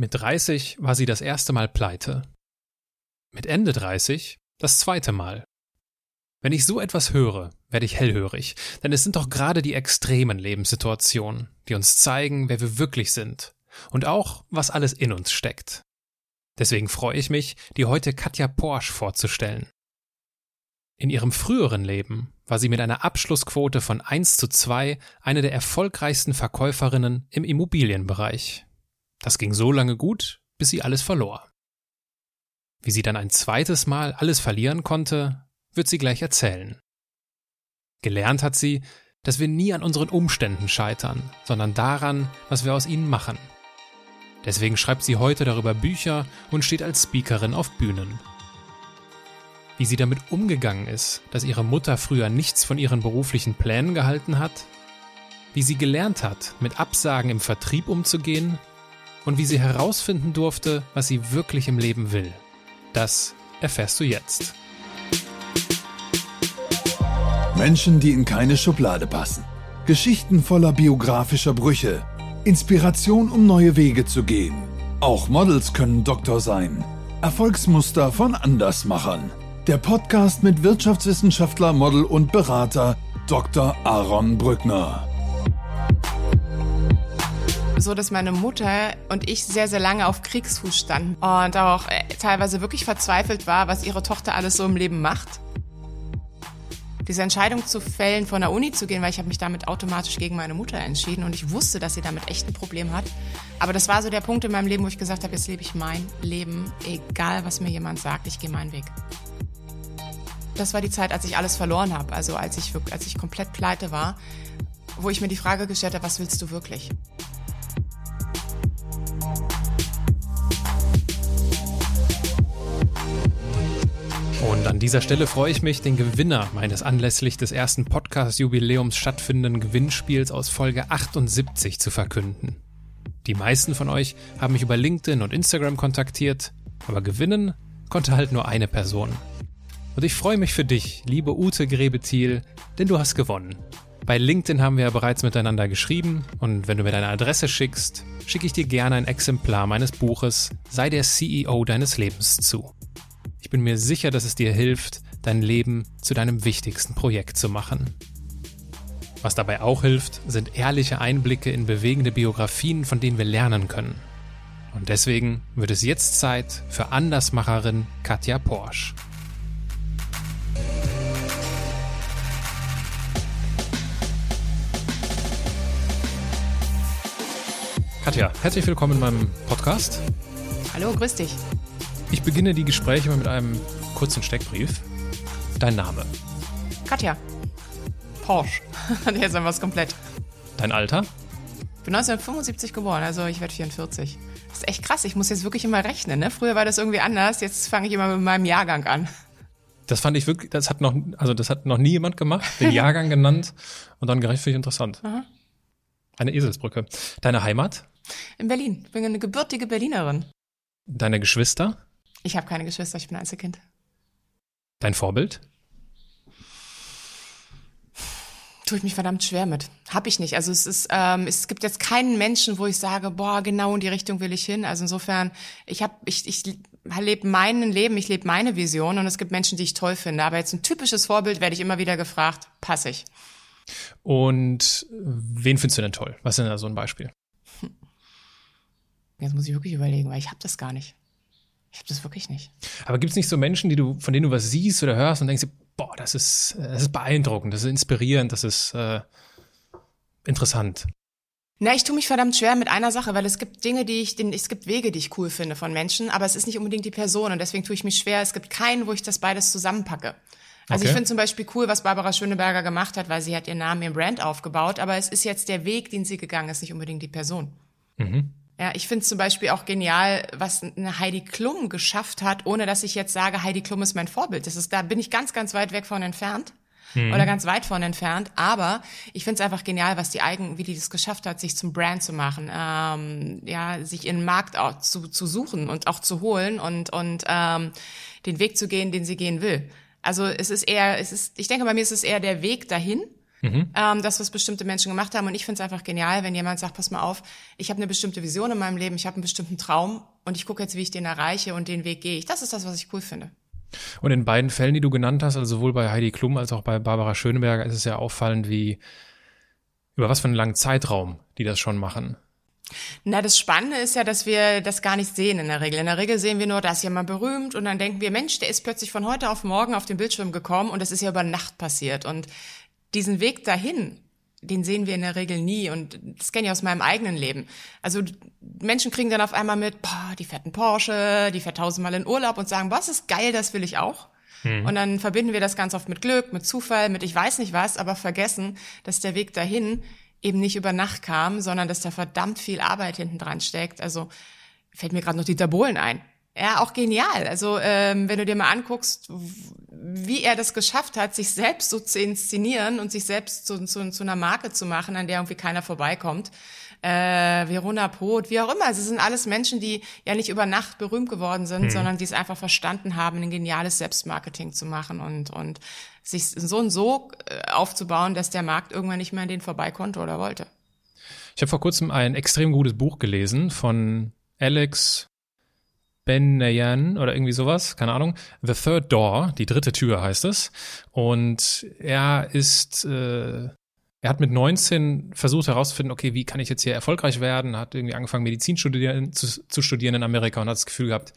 Mit 30 war sie das erste Mal pleite. Mit Ende 30 das zweite Mal. Wenn ich so etwas höre, werde ich hellhörig, denn es sind doch gerade die extremen Lebenssituationen, die uns zeigen, wer wir wirklich sind und auch, was alles in uns steckt. Deswegen freue ich mich, dir heute Katja Porsche vorzustellen. In ihrem früheren Leben war sie mit einer Abschlussquote von 1 zu 2 eine der erfolgreichsten Verkäuferinnen im Immobilienbereich. Das ging so lange gut, bis sie alles verlor. Wie sie dann ein zweites Mal alles verlieren konnte, wird sie gleich erzählen. Gelernt hat sie, dass wir nie an unseren Umständen scheitern, sondern daran, was wir aus ihnen machen. Deswegen schreibt sie heute darüber Bücher und steht als Speakerin auf Bühnen. Wie sie damit umgegangen ist, dass ihre Mutter früher nichts von ihren beruflichen Plänen gehalten hat, wie sie gelernt hat, mit Absagen im Vertrieb umzugehen und wie sie herausfinden durfte, was sie wirklich im Leben will. Das erfährst du jetzt. Menschen, die in keine Schublade passen. Geschichten voller biografischer Brüche. Inspiration, um neue Wege zu gehen. Auch Models können Doktor sein. Erfolgsmuster von Andersmachern. Der Podcast mit Wirtschaftswissenschaftler, Model und Berater Dr. Aaron Brückner so, dass meine Mutter und ich sehr, sehr lange auf Kriegsfuß standen und auch äh, teilweise wirklich verzweifelt war, was ihre Tochter alles so im Leben macht. Diese Entscheidung zu fällen, von der Uni zu gehen, weil ich habe mich damit automatisch gegen meine Mutter entschieden und ich wusste, dass sie damit echt ein Problem hat. Aber das war so der Punkt in meinem Leben, wo ich gesagt habe, jetzt lebe ich mein Leben, egal was mir jemand sagt, ich gehe meinen Weg. Das war die Zeit, als ich alles verloren habe, also als ich, als ich komplett pleite war, wo ich mir die Frage gestellt habe, was willst du wirklich? Und an dieser Stelle freue ich mich, den Gewinner meines anlässlich des ersten Podcast-Jubiläums stattfindenden Gewinnspiels aus Folge 78 zu verkünden. Die meisten von euch haben mich über LinkedIn und Instagram kontaktiert, aber gewinnen konnte halt nur eine Person. Und ich freue mich für dich, liebe Ute Grebethiel, denn du hast gewonnen. Bei LinkedIn haben wir ja bereits miteinander geschrieben und wenn du mir deine Adresse schickst, schicke ich dir gerne ein Exemplar meines Buches Sei der CEO deines Lebens zu. Ich bin mir sicher, dass es dir hilft, dein Leben zu deinem wichtigsten Projekt zu machen. Was dabei auch hilft, sind ehrliche Einblicke in bewegende Biografien, von denen wir lernen können. Und deswegen wird es jetzt Zeit für Andersmacherin Katja Porsche. Katja, herzlich willkommen in meinem Podcast. Hallo, grüß dich. Ich beginne die Gespräche immer mit einem kurzen Steckbrief. Dein Name? Katja. Porsche. Der ist einfach komplett. Dein Alter? Ich bin 1975 geboren, also ich werde 44. Das ist echt krass, ich muss jetzt wirklich immer rechnen. Ne? Früher war das irgendwie anders, jetzt fange ich immer mit meinem Jahrgang an. Das fand ich wirklich, das hat noch, also das hat noch nie jemand gemacht, den Jahrgang genannt und dann gerecht finde ich interessant. Aha. Eine Eselsbrücke. Deine Heimat? In Berlin. Ich bin eine gebürtige Berlinerin. Deine Geschwister? Ich habe keine Geschwister, ich bin Einzelkind. Dein Vorbild? Tue ich mich verdammt schwer mit. Hab ich nicht. Also es ist, ähm, es gibt jetzt keinen Menschen, wo ich sage, boah, genau in die Richtung will ich hin. Also insofern, ich habe, ich, ich lebe mein Leben, ich lebe meine Vision und es gibt Menschen, die ich toll finde. Aber jetzt ein typisches Vorbild werde ich immer wieder gefragt, passe ich. Und wen findest du denn toll? Was ist denn da so ein Beispiel? Jetzt muss ich wirklich überlegen, weil ich habe das gar nicht. Ich habe das wirklich nicht. Aber gibt es nicht so Menschen, die du, von denen du was siehst oder hörst und denkst, boah, das ist, das ist beeindruckend, das ist inspirierend, das ist äh, interessant? Na, ich tue mich verdammt schwer mit einer Sache, weil es gibt Dinge, die ich, es gibt Wege, die ich cool finde von Menschen, aber es ist nicht unbedingt die Person und deswegen tue ich mich schwer. Es gibt keinen, wo ich das beides zusammenpacke. Also okay. ich finde zum Beispiel cool, was Barbara Schöneberger gemacht hat, weil sie hat ihren Namen, ihren Brand aufgebaut, aber es ist jetzt der Weg, den sie gegangen ist, nicht unbedingt die Person. Mhm. Ja, ich finde zum Beispiel auch genial, was eine Heidi Klum geschafft hat, ohne dass ich jetzt sage, Heidi Klum ist mein Vorbild. Das ist, da bin ich ganz, ganz weit weg von entfernt. Mhm. Oder ganz weit von entfernt. Aber ich finde es einfach genial, was die eigen, wie die das geschafft hat, sich zum Brand zu machen, ähm, ja, sich in den Markt auch zu, zu suchen und auch zu holen und, und ähm, den Weg zu gehen, den sie gehen will. Also es ist eher, es ist, ich denke, bei mir ist es eher der Weg dahin Mhm. Ähm, das, was bestimmte Menschen gemacht haben. Und ich finde es einfach genial, wenn jemand sagt, pass mal auf, ich habe eine bestimmte Vision in meinem Leben, ich habe einen bestimmten Traum und ich gucke jetzt, wie ich den erreiche und den Weg gehe ich. Das ist das, was ich cool finde. Und in beiden Fällen, die du genannt hast, also sowohl bei Heidi Klum als auch bei Barbara Schöneberger, ist es ja auffallend, wie über was für einen langen Zeitraum die das schon machen. Na, das Spannende ist ja, dass wir das gar nicht sehen in der Regel. In der Regel sehen wir nur, da ist jemand berühmt und dann denken wir, Mensch, der ist plötzlich von heute auf morgen auf den Bildschirm gekommen und das ist ja über Nacht passiert. Und diesen Weg dahin, den sehen wir in der Regel nie und das kenne ich aus meinem eigenen Leben. Also Menschen kriegen dann auf einmal mit, boah, die fetten Porsche, die fährt tausendmal in Urlaub und sagen, was ist geil, das will ich auch. Hm. Und dann verbinden wir das ganz oft mit Glück, mit Zufall, mit ich weiß nicht was, aber vergessen, dass der Weg dahin eben nicht über Nacht kam, sondern dass da verdammt viel Arbeit hinten dran steckt. Also fällt mir gerade noch Dieter Bohlen ein. Ja, auch genial. Also ähm, wenn du dir mal anguckst, wie er das geschafft hat, sich selbst so zu inszenieren und sich selbst zu, zu, zu einer Marke zu machen, an der irgendwie keiner vorbeikommt. Äh, Verona Poth, wie auch immer. Also es sind alles Menschen, die ja nicht über Nacht berühmt geworden sind, hm. sondern die es einfach verstanden haben, ein geniales Selbstmarketing zu machen und, und sich so und so äh, aufzubauen, dass der Markt irgendwann nicht mehr an den vorbei konnte oder wollte. Ich habe vor kurzem ein extrem gutes Buch gelesen von Alex Benayan oder irgendwie sowas, keine Ahnung. The Third Door, die dritte Tür heißt es. Und er ist, äh, er hat mit 19 versucht herauszufinden, okay, wie kann ich jetzt hier erfolgreich werden? Hat irgendwie angefangen, Medizin studieren, zu, zu studieren in Amerika und hat das Gefühl gehabt,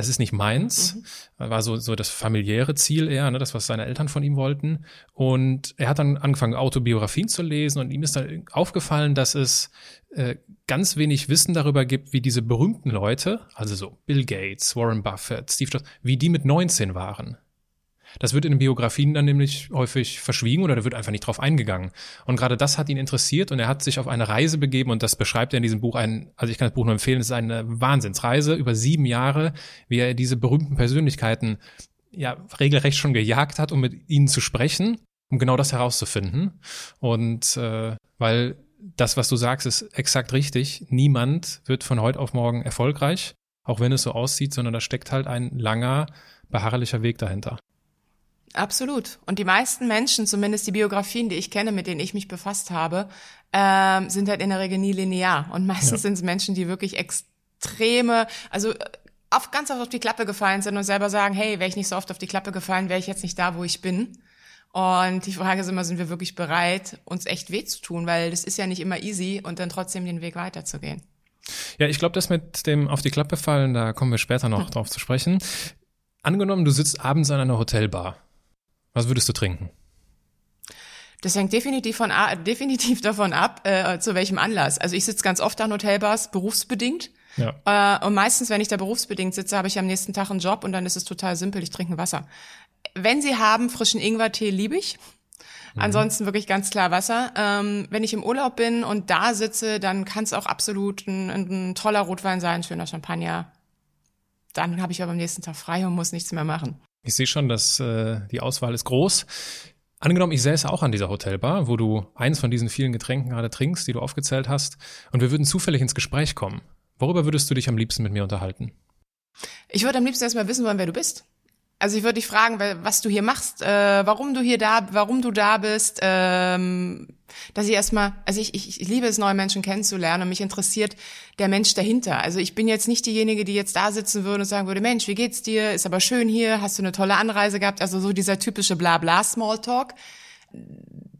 das ist nicht meins. Mhm. War so, so das familiäre Ziel eher, ne, das, was seine Eltern von ihm wollten. Und er hat dann angefangen, Autobiografien zu lesen und ihm ist dann aufgefallen, dass es äh, ganz wenig Wissen darüber gibt, wie diese berühmten Leute, also so Bill Gates, Warren Buffett, Steve Jobs, wie die mit 19 waren. Das wird in den Biografien dann nämlich häufig verschwiegen oder da wird einfach nicht drauf eingegangen. Und gerade das hat ihn interessiert und er hat sich auf eine Reise begeben und das beschreibt er in diesem Buch ein, also ich kann das Buch nur empfehlen, es ist eine Wahnsinnsreise über sieben Jahre, wie er diese berühmten Persönlichkeiten ja regelrecht schon gejagt hat, um mit ihnen zu sprechen, um genau das herauszufinden. Und äh, weil das, was du sagst, ist exakt richtig. Niemand wird von heute auf morgen erfolgreich, auch wenn es so aussieht, sondern da steckt halt ein langer, beharrlicher Weg dahinter. Absolut. Und die meisten Menschen, zumindest die Biografien, die ich kenne, mit denen ich mich befasst habe, ähm, sind halt in der Regel nie linear. Und meistens ja. sind es Menschen, die wirklich extreme, also äh, auf, ganz oft auf die Klappe gefallen sind und selber sagen, hey, wäre ich nicht so oft auf die Klappe gefallen, wäre ich jetzt nicht da, wo ich bin. Und die Frage ist immer, sind wir wirklich bereit, uns echt weh zu tun? Weil das ist ja nicht immer easy und dann trotzdem den Weg weiterzugehen. Ja, ich glaube, das mit dem auf die Klappe fallen, da kommen wir später noch hm. drauf zu sprechen. Angenommen, du sitzt abends an einer Hotelbar was würdest du trinken? Das hängt definitiv, von, definitiv davon ab, äh, zu welchem Anlass. Also ich sitze ganz oft an Hotelbars, berufsbedingt. Ja. Äh, und meistens, wenn ich da berufsbedingt sitze, habe ich am nächsten Tag einen Job und dann ist es total simpel, ich trinke Wasser. Wenn Sie haben, frischen Ingwertee liebe ich. Mhm. Ansonsten wirklich ganz klar Wasser. Ähm, wenn ich im Urlaub bin und da sitze, dann kann es auch absolut ein, ein toller Rotwein sein, schöner Champagner. Dann habe ich aber am nächsten Tag frei und muss nichts mehr machen. Ich sehe schon, dass äh, die Auswahl ist groß. Angenommen, ich säße auch an dieser Hotelbar, wo du eins von diesen vielen Getränken gerade trinkst, die du aufgezählt hast, und wir würden zufällig ins Gespräch kommen. Worüber würdest du dich am liebsten mit mir unterhalten? Ich würde am liebsten erstmal wissen wollen, wer du bist. Also ich würde dich fragen, was du hier machst, äh, warum du hier da, warum du da bist, ähm, dass ich erstmal, also ich, ich, ich liebe es, neue Menschen kennenzulernen und mich interessiert der Mensch dahinter. Also ich bin jetzt nicht diejenige, die jetzt da sitzen würde und sagen würde, Mensch, wie geht's dir? Ist aber schön hier, hast du eine tolle Anreise gehabt? Also so dieser typische Blabla-Smalltalk.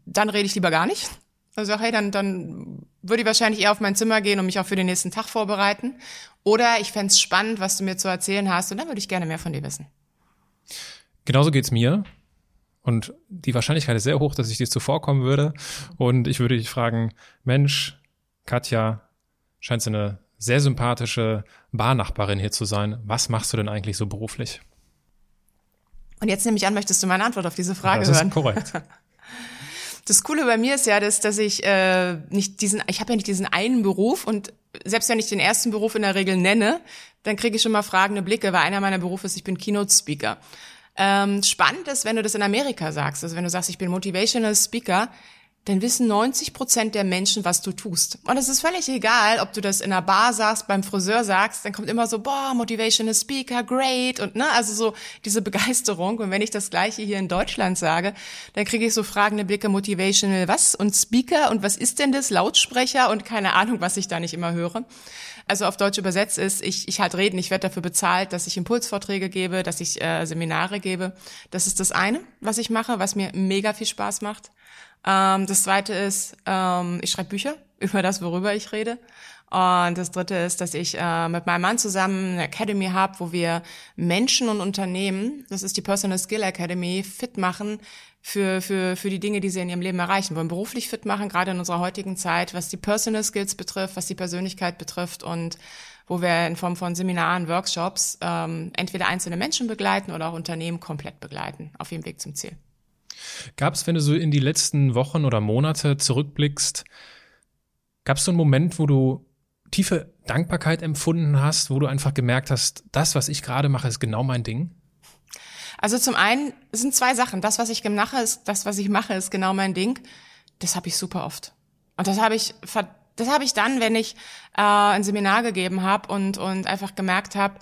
Dann rede ich lieber gar nicht. Also hey, dann, dann würde ich wahrscheinlich eher auf mein Zimmer gehen und mich auch für den nächsten Tag vorbereiten. Oder ich fände spannend, was du mir zu erzählen hast und dann würde ich gerne mehr von dir wissen. Genauso geht's mir. Und die Wahrscheinlichkeit ist sehr hoch, dass ich dir zuvorkommen würde. Und ich würde dich fragen, Mensch, Katja, scheint so eine sehr sympathische Barnachbarin hier zu sein. Was machst du denn eigentlich so beruflich? Und jetzt nehme ich an, möchtest du meine Antwort auf diese Frage ja, das hören? Das ist korrekt. Das Coole bei mir ist ja, dass, dass ich äh, nicht diesen, ich habe ja nicht diesen einen Beruf und selbst wenn ich den ersten Beruf in der Regel nenne, dann kriege ich schon mal fragende Blicke, weil einer meiner Berufe ist, ich bin Keynote Speaker. Ähm, spannend ist, wenn du das in Amerika sagst, also wenn du sagst, ich bin Motivational Speaker, dann wissen 90 Prozent der Menschen, was du tust. Und es ist völlig egal, ob du das in einer Bar sagst, beim Friseur sagst, dann kommt immer so, boah, Motivational Speaker, great und ne, also so diese Begeisterung. Und wenn ich das Gleiche hier in Deutschland sage, dann kriege ich so fragende Blicke, Motivational was und Speaker und was ist denn das, Lautsprecher und keine Ahnung, was ich da nicht immer höre. Also auf Deutsch übersetzt ist, ich, ich halt reden, ich werde dafür bezahlt, dass ich Impulsvorträge gebe, dass ich äh, Seminare gebe. Das ist das eine, was ich mache, was mir mega viel Spaß macht. Ähm, das zweite ist, ähm, ich schreibe Bücher über das, worüber ich rede. Und das dritte ist, dass ich äh, mit meinem Mann zusammen eine Academy habe, wo wir Menschen und Unternehmen, das ist die Personal Skill Academy, fit machen für, für, für die Dinge, die sie in ihrem Leben erreichen wollen. Beruflich fit machen, gerade in unserer heutigen Zeit, was die Personal Skills betrifft, was die Persönlichkeit betrifft und wo wir in Form von Seminaren, Workshops ähm, entweder einzelne Menschen begleiten oder auch Unternehmen komplett begleiten auf ihrem Weg zum Ziel. Gab es, wenn du so in die letzten Wochen oder Monate zurückblickst, gab es so einen Moment, wo du tiefe Dankbarkeit empfunden hast, wo du einfach gemerkt hast, das, was ich gerade mache, ist genau mein Ding? Also zum einen sind zwei Sachen. Das, was ich mache, ist, das, was ich mache, ist genau mein Ding. Das habe ich super oft. Und das habe ich, das habe ich dann, wenn ich äh, ein Seminar gegeben habe und und einfach gemerkt habe,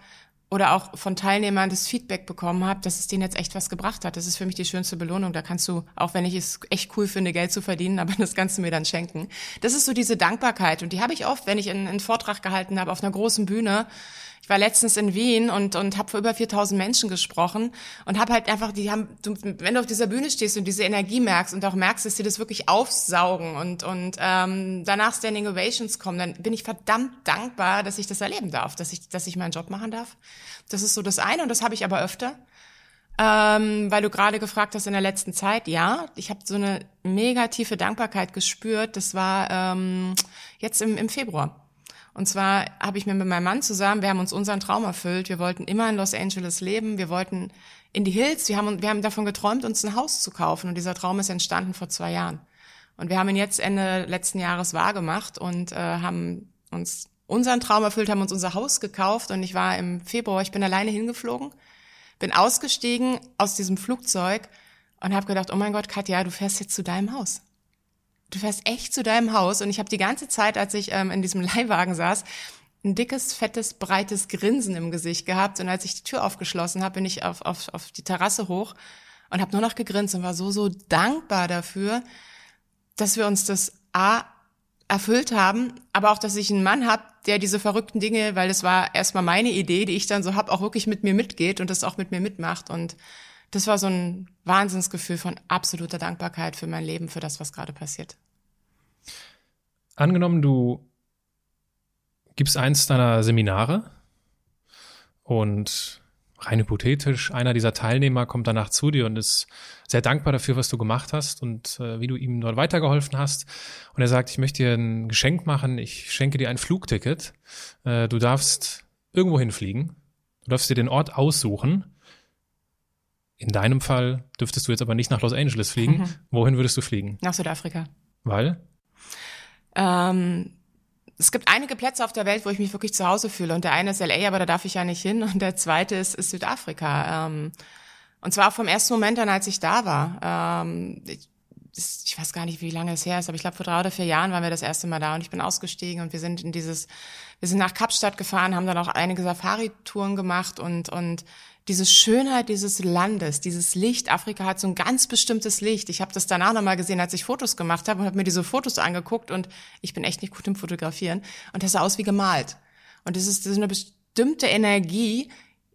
oder auch von Teilnehmern das Feedback bekommen habe, dass es denen jetzt echt was gebracht hat. Das ist für mich die schönste Belohnung. Da kannst du, auch wenn ich es echt cool finde, Geld zu verdienen, aber das kannst du mir dann schenken. Das ist so diese Dankbarkeit und die habe ich oft, wenn ich einen, einen Vortrag gehalten habe auf einer großen Bühne ich war letztens in Wien und, und habe vor über 4000 Menschen gesprochen und habe halt einfach, die haben, du, wenn du auf dieser Bühne stehst und diese Energie merkst und auch merkst, dass sie das wirklich aufsaugen und, und ähm, danach Standing Ovations kommen, dann bin ich verdammt dankbar, dass ich das erleben darf, dass ich, dass ich meinen Job machen darf. Das ist so das eine und das habe ich aber öfter. Ähm, weil du gerade gefragt hast in der letzten Zeit, ja, ich habe so eine mega tiefe Dankbarkeit gespürt. Das war ähm, jetzt im, im Februar. Und zwar habe ich mir mit meinem Mann zusammen, wir haben uns unseren Traum erfüllt. Wir wollten immer in Los Angeles leben. Wir wollten in die Hills. Wir haben, wir haben davon geträumt, uns ein Haus zu kaufen. Und dieser Traum ist entstanden vor zwei Jahren. Und wir haben ihn jetzt Ende letzten Jahres wahrgemacht und äh, haben uns unseren Traum erfüllt, haben uns unser Haus gekauft. Und ich war im Februar, ich bin alleine hingeflogen, bin ausgestiegen aus diesem Flugzeug und habe gedacht, oh mein Gott, Katja, du fährst jetzt zu deinem Haus du fährst echt zu deinem Haus und ich habe die ganze Zeit, als ich ähm, in diesem Leihwagen saß, ein dickes, fettes, breites Grinsen im Gesicht gehabt. Und als ich die Tür aufgeschlossen habe, bin ich auf, auf, auf die Terrasse hoch und habe nur noch gegrinst und war so, so dankbar dafür, dass wir uns das A erfüllt haben, aber auch, dass ich einen Mann habe, der diese verrückten Dinge, weil das war erstmal meine Idee, die ich dann so hab, auch wirklich mit mir mitgeht und das auch mit mir mitmacht. Und das war so ein Wahnsinnsgefühl von absoluter Dankbarkeit für mein Leben, für das, was gerade passiert. Angenommen, du gibst eins deiner Seminare und rein hypothetisch, einer dieser Teilnehmer kommt danach zu dir und ist sehr dankbar dafür, was du gemacht hast und äh, wie du ihm dort weitergeholfen hast. Und er sagt, ich möchte dir ein Geschenk machen, ich schenke dir ein Flugticket. Äh, du darfst irgendwo hinfliegen. Du darfst dir den Ort aussuchen in deinem Fall dürftest du jetzt aber nicht nach Los Angeles fliegen. Mhm. Wohin würdest du fliegen? Nach Südafrika. Weil? Ähm, es gibt einige Plätze auf der Welt, wo ich mich wirklich zu Hause fühle. Und der eine ist LA, aber da darf ich ja nicht hin. Und der zweite ist, ist Südafrika. Ähm, und zwar vom ersten Moment an, als ich da war. Ähm, ich, ich weiß gar nicht, wie lange es her ist, aber ich glaube, vor drei oder vier Jahren waren wir das erste Mal da und ich bin ausgestiegen und wir sind in dieses, wir sind nach Kapstadt gefahren, haben dann auch einige Safari-Touren gemacht und, und diese Schönheit dieses Landes, dieses Licht. Afrika hat so ein ganz bestimmtes Licht. Ich habe das danach nochmal gesehen, als ich Fotos gemacht habe und habe mir diese Fotos angeguckt und ich bin echt nicht gut im Fotografieren und das sah aus wie gemalt. Und das ist, das ist eine bestimmte Energie,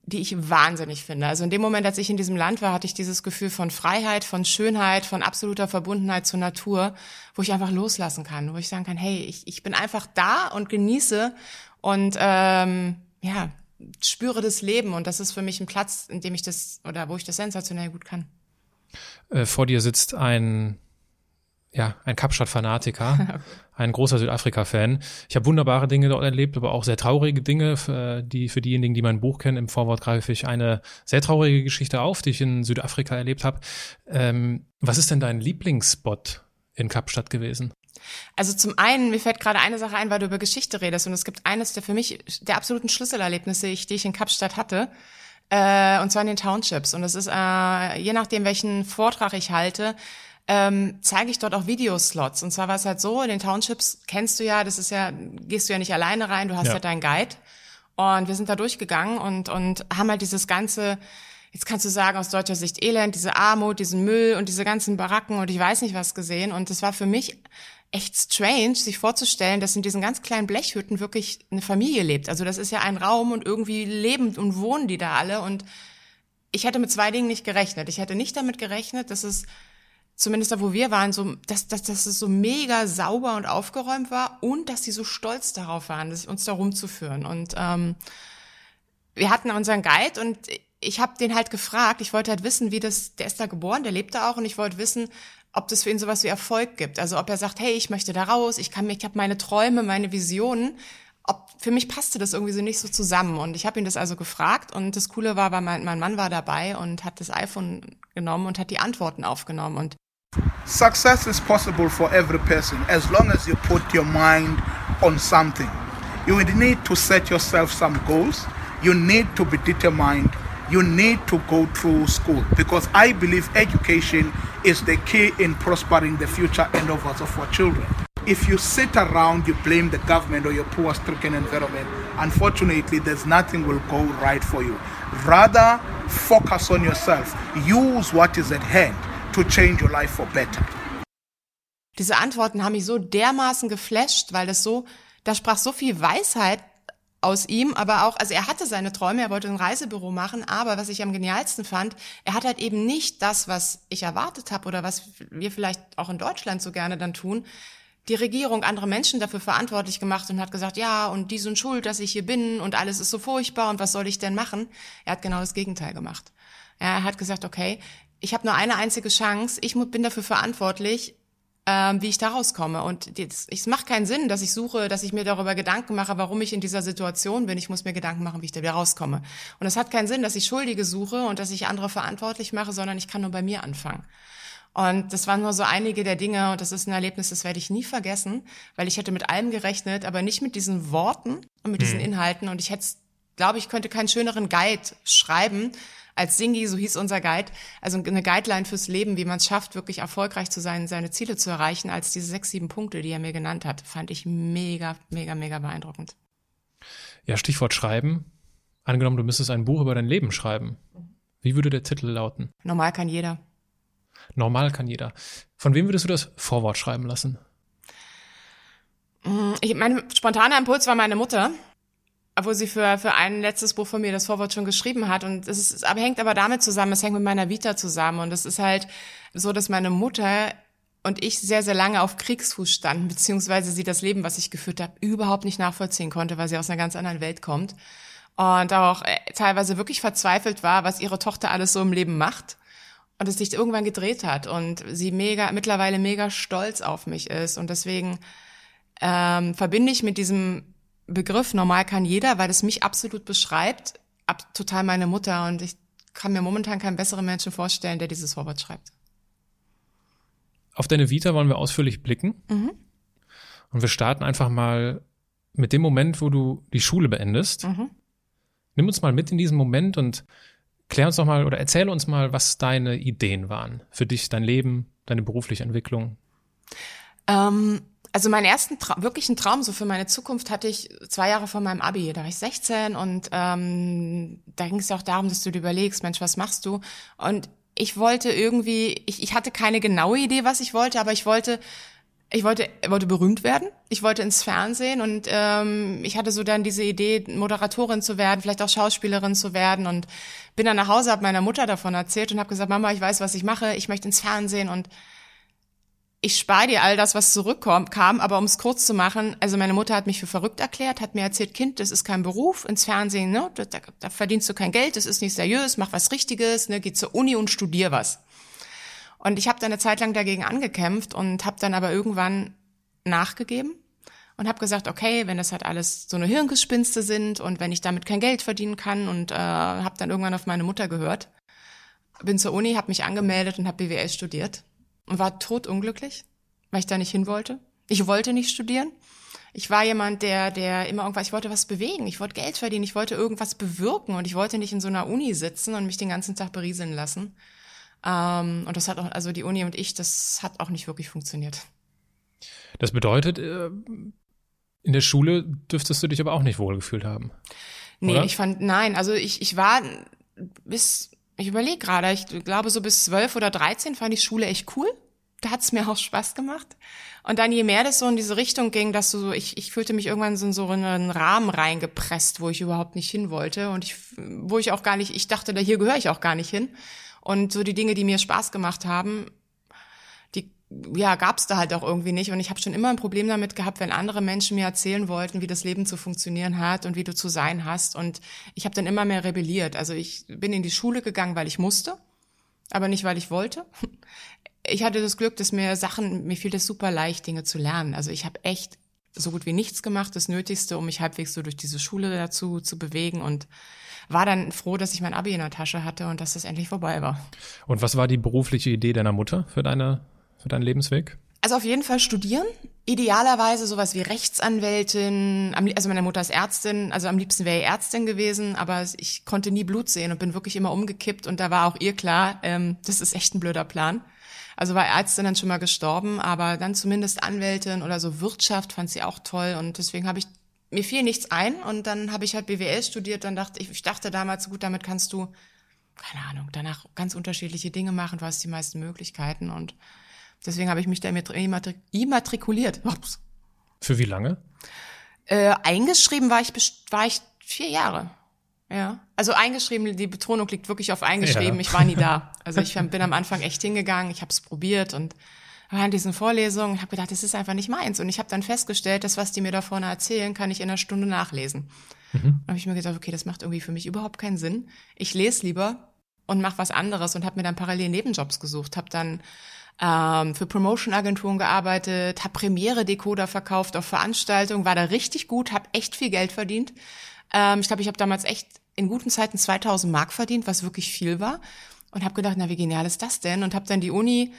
die ich wahnsinnig finde. Also in dem Moment, als ich in diesem Land war, hatte ich dieses Gefühl von Freiheit, von Schönheit, von absoluter Verbundenheit zur Natur, wo ich einfach loslassen kann, wo ich sagen kann, hey, ich, ich bin einfach da und genieße und ähm, ja, spüre das Leben und das ist für mich ein Platz, in dem ich das oder wo ich das sensationell gut kann. Äh, vor dir sitzt ein ja, ein Kapstadt-Fanatiker, ein großer Südafrika-Fan. Ich habe wunderbare Dinge dort erlebt, aber auch sehr traurige Dinge. Für, die, für diejenigen, die mein Buch kennen, im Vorwort greife ich eine sehr traurige Geschichte auf, die ich in Südafrika erlebt habe. Ähm, was ist denn dein Lieblingsspot in Kapstadt gewesen? Also zum einen, mir fällt gerade eine Sache ein, weil du über Geschichte redest und es gibt eines der für mich der absoluten Schlüsselerlebnisse, die ich in Kapstadt hatte, äh, und zwar in den Townships. Und es ist, äh, je nachdem, welchen Vortrag ich halte, ähm, zeige ich dort auch Videoslots. Und zwar war es halt so, in den Townships kennst du ja, das ist ja, gehst du ja nicht alleine rein, du hast ja, ja deinen Guide. Und wir sind da durchgegangen und, und haben halt dieses ganze, jetzt kannst du sagen, aus deutscher Sicht Elend, diese Armut, diesen Müll und diese ganzen Baracken und ich weiß nicht was gesehen. Und das war für mich echt strange, sich vorzustellen, dass in diesen ganz kleinen Blechhütten wirklich eine Familie lebt. Also das ist ja ein Raum und irgendwie leben und wohnen die da alle. Und ich hätte mit zwei Dingen nicht gerechnet. Ich hätte nicht damit gerechnet, dass es zumindest da, wo wir waren, so, dass, dass, dass es so mega sauber und aufgeräumt war und dass sie so stolz darauf waren, dass, uns da rumzuführen. Und ähm, wir hatten unseren Guide und ich habe den halt gefragt, ich wollte halt wissen, wie das, der ist da geboren, der lebt da auch und ich wollte wissen, ob das für ihn sowas wie Erfolg gibt. Also ob er sagt, hey, ich möchte da raus, ich kann ich habe meine Träume, meine Visionen. Ob, für mich passte das irgendwie so nicht so zusammen. Und ich habe ihn das also gefragt und das Coole war, weil mein, mein Mann war dabei und hat das iPhone genommen und hat die Antworten aufgenommen. Und Success is possible for every person as long as you put your mind on something. You need to set yourself some goals. You need to be determined. You need to go through school because I believe education is the key in prospering the future us of our children. If you sit around, you blame the government or your poor stricken environment, unfortunately, there's nothing will go right for you. Rather, focus on yourself. Use what is at hand to change your life for better. Diese Antworten haben mich so dermaßen geflasht, weil das so, da sprach so viel Weisheit aus ihm, aber auch, also er hatte seine Träume, er wollte ein Reisebüro machen, aber was ich am genialsten fand, er hat halt eben nicht das, was ich erwartet habe oder was wir vielleicht auch in Deutschland so gerne dann tun, die Regierung andere Menschen dafür verantwortlich gemacht und hat gesagt, ja, und die sind schuld, dass ich hier bin und alles ist so furchtbar und was soll ich denn machen? Er hat genau das Gegenteil gemacht. Er hat gesagt, okay, ich habe nur eine einzige Chance, ich bin dafür verantwortlich, ähm, wie ich da rauskomme. Und es macht keinen Sinn, dass ich suche, dass ich mir darüber Gedanken mache, warum ich in dieser Situation bin. Ich muss mir Gedanken machen, wie ich da wieder rauskomme. Und es hat keinen Sinn, dass ich Schuldige suche und dass ich andere verantwortlich mache, sondern ich kann nur bei mir anfangen. Und das waren nur so einige der Dinge und das ist ein Erlebnis, das werde ich nie vergessen, weil ich hätte mit allem gerechnet, aber nicht mit diesen Worten und mit diesen mhm. Inhalten. Und ich hätte, glaube ich, könnte keinen schöneren Guide schreiben, als Singi, so hieß unser Guide, also eine Guideline fürs Leben, wie man es schafft, wirklich erfolgreich zu sein, seine Ziele zu erreichen, als diese sechs, sieben Punkte, die er mir genannt hat, fand ich mega, mega, mega beeindruckend. Ja, Stichwort Schreiben. Angenommen, du müsstest ein Buch über dein Leben schreiben. Wie würde der Titel lauten? Normal kann jeder. Normal kann jeder. Von wem würdest du das Vorwort schreiben lassen? Ich, mein spontaner Impuls war meine Mutter, obwohl sie für, für ein letztes Buch von mir das Vorwort schon geschrieben hat. Und es ist, aber hängt aber damit zusammen, es hängt mit meiner Vita zusammen. Und es ist halt so, dass meine Mutter und ich sehr, sehr lange auf Kriegsfuß standen, beziehungsweise sie das Leben, was ich geführt habe, überhaupt nicht nachvollziehen konnte, weil sie aus einer ganz anderen Welt kommt. Und auch äh, teilweise wirklich verzweifelt war, was ihre Tochter alles so im Leben macht. Und es sich irgendwann gedreht hat und sie mega, mittlerweile mega stolz auf mich ist. Und deswegen ähm, verbinde ich mit diesem Begriff normal kann jeder, weil es mich absolut beschreibt, ab, total meine Mutter und ich kann mir momentan keinen besseren Menschen vorstellen, der dieses Vorwort schreibt. Auf deine Vita wollen wir ausführlich blicken. Mhm. Und wir starten einfach mal mit dem Moment, wo du die Schule beendest. Mhm. Nimm uns mal mit in diesen Moment und klär uns doch mal oder erzähle uns mal, was deine Ideen waren für dich, dein Leben, deine berufliche Entwicklung. Ähm, also meinen ersten Tra wirklichen Traum so für meine Zukunft hatte ich zwei Jahre vor meinem Abi. Da war ich 16 und ähm, da ging es ja auch darum, dass du dir überlegst, Mensch, was machst du? Und ich wollte irgendwie, ich, ich hatte keine genaue Idee, was ich wollte, aber ich wollte ich wollte, wollte berühmt werden. Ich wollte ins Fernsehen und ähm, ich hatte so dann diese Idee, Moderatorin zu werden, vielleicht auch Schauspielerin zu werden und bin dann nach Hause, habe meiner Mutter davon erzählt und habe gesagt, Mama, ich weiß, was ich mache, ich möchte ins Fernsehen und ich spare dir all das, was zurückkam, kam, aber um es kurz zu machen, also meine Mutter hat mich für verrückt erklärt, hat mir erzählt, Kind, das ist kein Beruf, ins Fernsehen, ne, da, da verdienst du kein Geld, das ist nicht seriös, mach was Richtiges, ne, geh zur Uni und studier was. Und ich habe dann eine Zeit lang dagegen angekämpft und habe dann aber irgendwann nachgegeben und habe gesagt, okay, wenn das halt alles so eine Hirngespinste sind und wenn ich damit kein Geld verdienen kann und äh, habe dann irgendwann auf meine Mutter gehört, bin zur Uni, habe mich angemeldet und habe BWL studiert war totunglücklich, weil ich da nicht hin wollte. Ich wollte nicht studieren. Ich war jemand, der, der immer irgendwas, ich wollte was bewegen, ich wollte Geld verdienen, ich wollte irgendwas bewirken und ich wollte nicht in so einer Uni sitzen und mich den ganzen Tag berieseln lassen. Ähm, und das hat auch, also die Uni und ich, das hat auch nicht wirklich funktioniert. Das bedeutet, äh, in der Schule dürftest du dich aber auch nicht wohlgefühlt haben. Nee, oder? ich fand, nein, also ich, ich war bis, ich überlege gerade, ich glaube so bis zwölf oder dreizehn fand ich Schule echt cool. Da hat's mir auch Spaß gemacht. Und dann je mehr das so in diese Richtung ging, dass so, ich, ich fühlte mich irgendwann so in so einen Rahmen reingepresst, wo ich überhaupt nicht hin wollte und ich, wo ich auch gar nicht, ich dachte, da hier gehöre ich auch gar nicht hin. Und so die Dinge, die mir Spaß gemacht haben, ja gab's da halt auch irgendwie nicht. Und ich habe schon immer ein Problem damit gehabt, wenn andere Menschen mir erzählen wollten, wie das Leben zu funktionieren hat und wie du zu sein hast. Und ich habe dann immer mehr rebelliert. Also ich bin in die Schule gegangen, weil ich musste, aber nicht, weil ich wollte ich hatte das Glück, dass mir Sachen, mir fiel das super leicht, Dinge zu lernen. Also ich habe echt so gut wie nichts gemacht, das Nötigste, um mich halbwegs so durch diese Schule dazu zu bewegen und war dann froh, dass ich mein Abi in der Tasche hatte und dass das endlich vorbei war. Und was war die berufliche Idee deiner Mutter für deine, für deinen Lebensweg? Also auf jeden Fall studieren. Idealerweise sowas wie Rechtsanwältin. Also meine Mutter ist Ärztin, also am liebsten wäre ich Ärztin gewesen, aber ich konnte nie Blut sehen und bin wirklich immer umgekippt und da war auch ihr klar, ähm, das ist echt ein blöder Plan. Also war Ärztin dann schon mal gestorben, aber dann zumindest Anwältin oder so Wirtschaft fand sie auch toll und deswegen habe ich mir fiel nichts ein und dann habe ich halt BWL studiert. Dann dachte ich, ich dachte damals, gut, damit kannst du keine Ahnung, danach ganz unterschiedliche Dinge machen. Du hast die meisten Möglichkeiten und deswegen habe ich mich da immatrikuliert. Ups. Für wie lange? Äh, eingeschrieben war ich war ich vier Jahre. Ja, also eingeschrieben, die Betonung liegt wirklich auf eingeschrieben. Ja. Ich war nie da. Also ich bin am Anfang echt hingegangen, ich habe es probiert und war in diesen Vorlesungen, habe gedacht, das ist einfach nicht meins. Und ich habe dann festgestellt, dass was die mir da vorne erzählen, kann ich in einer Stunde nachlesen. Mhm. Dann habe ich mir gedacht, okay, das macht irgendwie für mich überhaupt keinen Sinn. Ich lese lieber und mache was anderes und habe mir dann parallel Nebenjobs gesucht, habe dann ähm, für Promotion-Agenturen gearbeitet, habe Premiere-Decoder verkauft auf Veranstaltungen, war da richtig gut, habe echt viel Geld verdient. Ähm, ich glaube, ich habe damals echt in guten Zeiten 2000 Mark verdient, was wirklich viel war. Und habe gedacht, na, wie genial ist das denn? Und habe dann die Uni,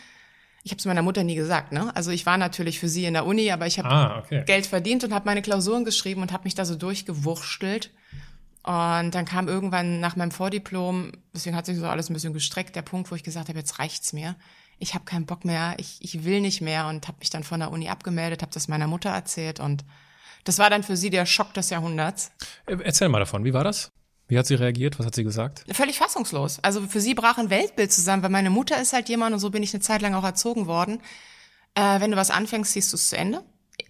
ich habe es meiner Mutter nie gesagt, ne? Also ich war natürlich für sie in der Uni, aber ich habe ah, okay. Geld verdient und habe meine Klausuren geschrieben und habe mich da so durchgewurschtelt. Und dann kam irgendwann nach meinem Vordiplom, deswegen hat sich so alles ein bisschen gestreckt, der Punkt, wo ich gesagt habe, jetzt reicht's mir. Ich habe keinen Bock mehr, ich, ich will nicht mehr und habe mich dann von der Uni abgemeldet, habe das meiner Mutter erzählt und das war dann für sie der Schock des Jahrhunderts. Äh, erzähl mal davon, wie war das? Wie hat sie reagiert? Was hat sie gesagt? Völlig fassungslos. Also für sie brach ein Weltbild zusammen, weil meine Mutter ist halt jemand, und so bin ich eine Zeit lang auch erzogen worden. Äh, wenn du was anfängst, siehst du es zu Ende.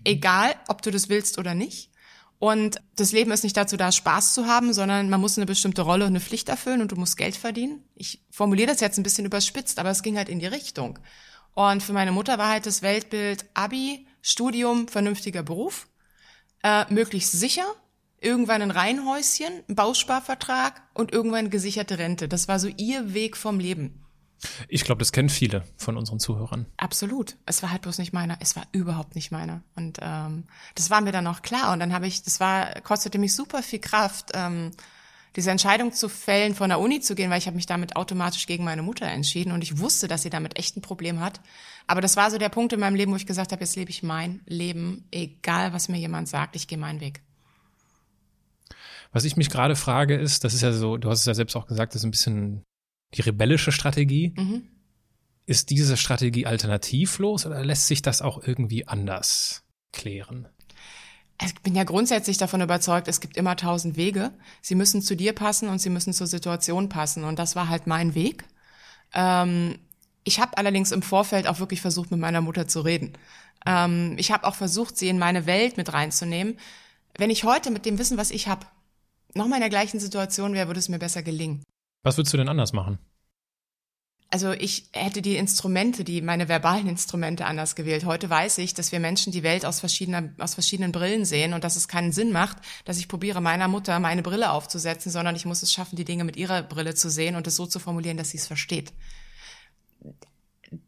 Egal, ob du das willst oder nicht. Und das Leben ist nicht dazu da, Spaß zu haben, sondern man muss eine bestimmte Rolle und eine Pflicht erfüllen und du musst Geld verdienen. Ich formuliere das jetzt ein bisschen überspitzt, aber es ging halt in die Richtung. Und für meine Mutter war halt das Weltbild Abi, Studium, vernünftiger Beruf äh, möglichst sicher, irgendwann ein Reihenhäuschen, Bausparvertrag und irgendwann gesicherte Rente. Das war so ihr Weg vom Leben. Ich glaube, das kennen viele von unseren Zuhörern. Absolut. Es war halt bloß nicht meiner. Es war überhaupt nicht meiner. Und ähm, das war mir dann auch klar. Und dann habe ich, das war, kostete mich super viel Kraft, ähm, diese Entscheidung zu fällen, von der Uni zu gehen, weil ich habe mich damit automatisch gegen meine Mutter entschieden und ich wusste, dass sie damit echt ein Problem hat. Aber das war so der Punkt in meinem Leben, wo ich gesagt habe, jetzt lebe ich mein Leben, egal was mir jemand sagt, ich gehe meinen Weg. Was ich mich gerade frage ist, das ist ja so, du hast es ja selbst auch gesagt, das ist ein bisschen die rebellische Strategie. Mhm. Ist diese Strategie alternativlos oder lässt sich das auch irgendwie anders klären? Ich bin ja grundsätzlich davon überzeugt, es gibt immer tausend Wege. Sie müssen zu dir passen und sie müssen zur Situation passen. Und das war halt mein Weg. Ähm, ich habe allerdings im Vorfeld auch wirklich versucht, mit meiner Mutter zu reden. Ähm, ich habe auch versucht, sie in meine Welt mit reinzunehmen. Wenn ich heute mit dem Wissen, was ich habe, nochmal in der gleichen Situation wäre, würde es mir besser gelingen. Was würdest du denn anders machen? Also ich hätte die Instrumente, die meine verbalen Instrumente anders gewählt. Heute weiß ich, dass wir Menschen die Welt aus verschiedenen, aus verschiedenen Brillen sehen und dass es keinen Sinn macht, dass ich probiere, meiner Mutter meine Brille aufzusetzen, sondern ich muss es schaffen, die Dinge mit ihrer Brille zu sehen und es so zu formulieren, dass sie es versteht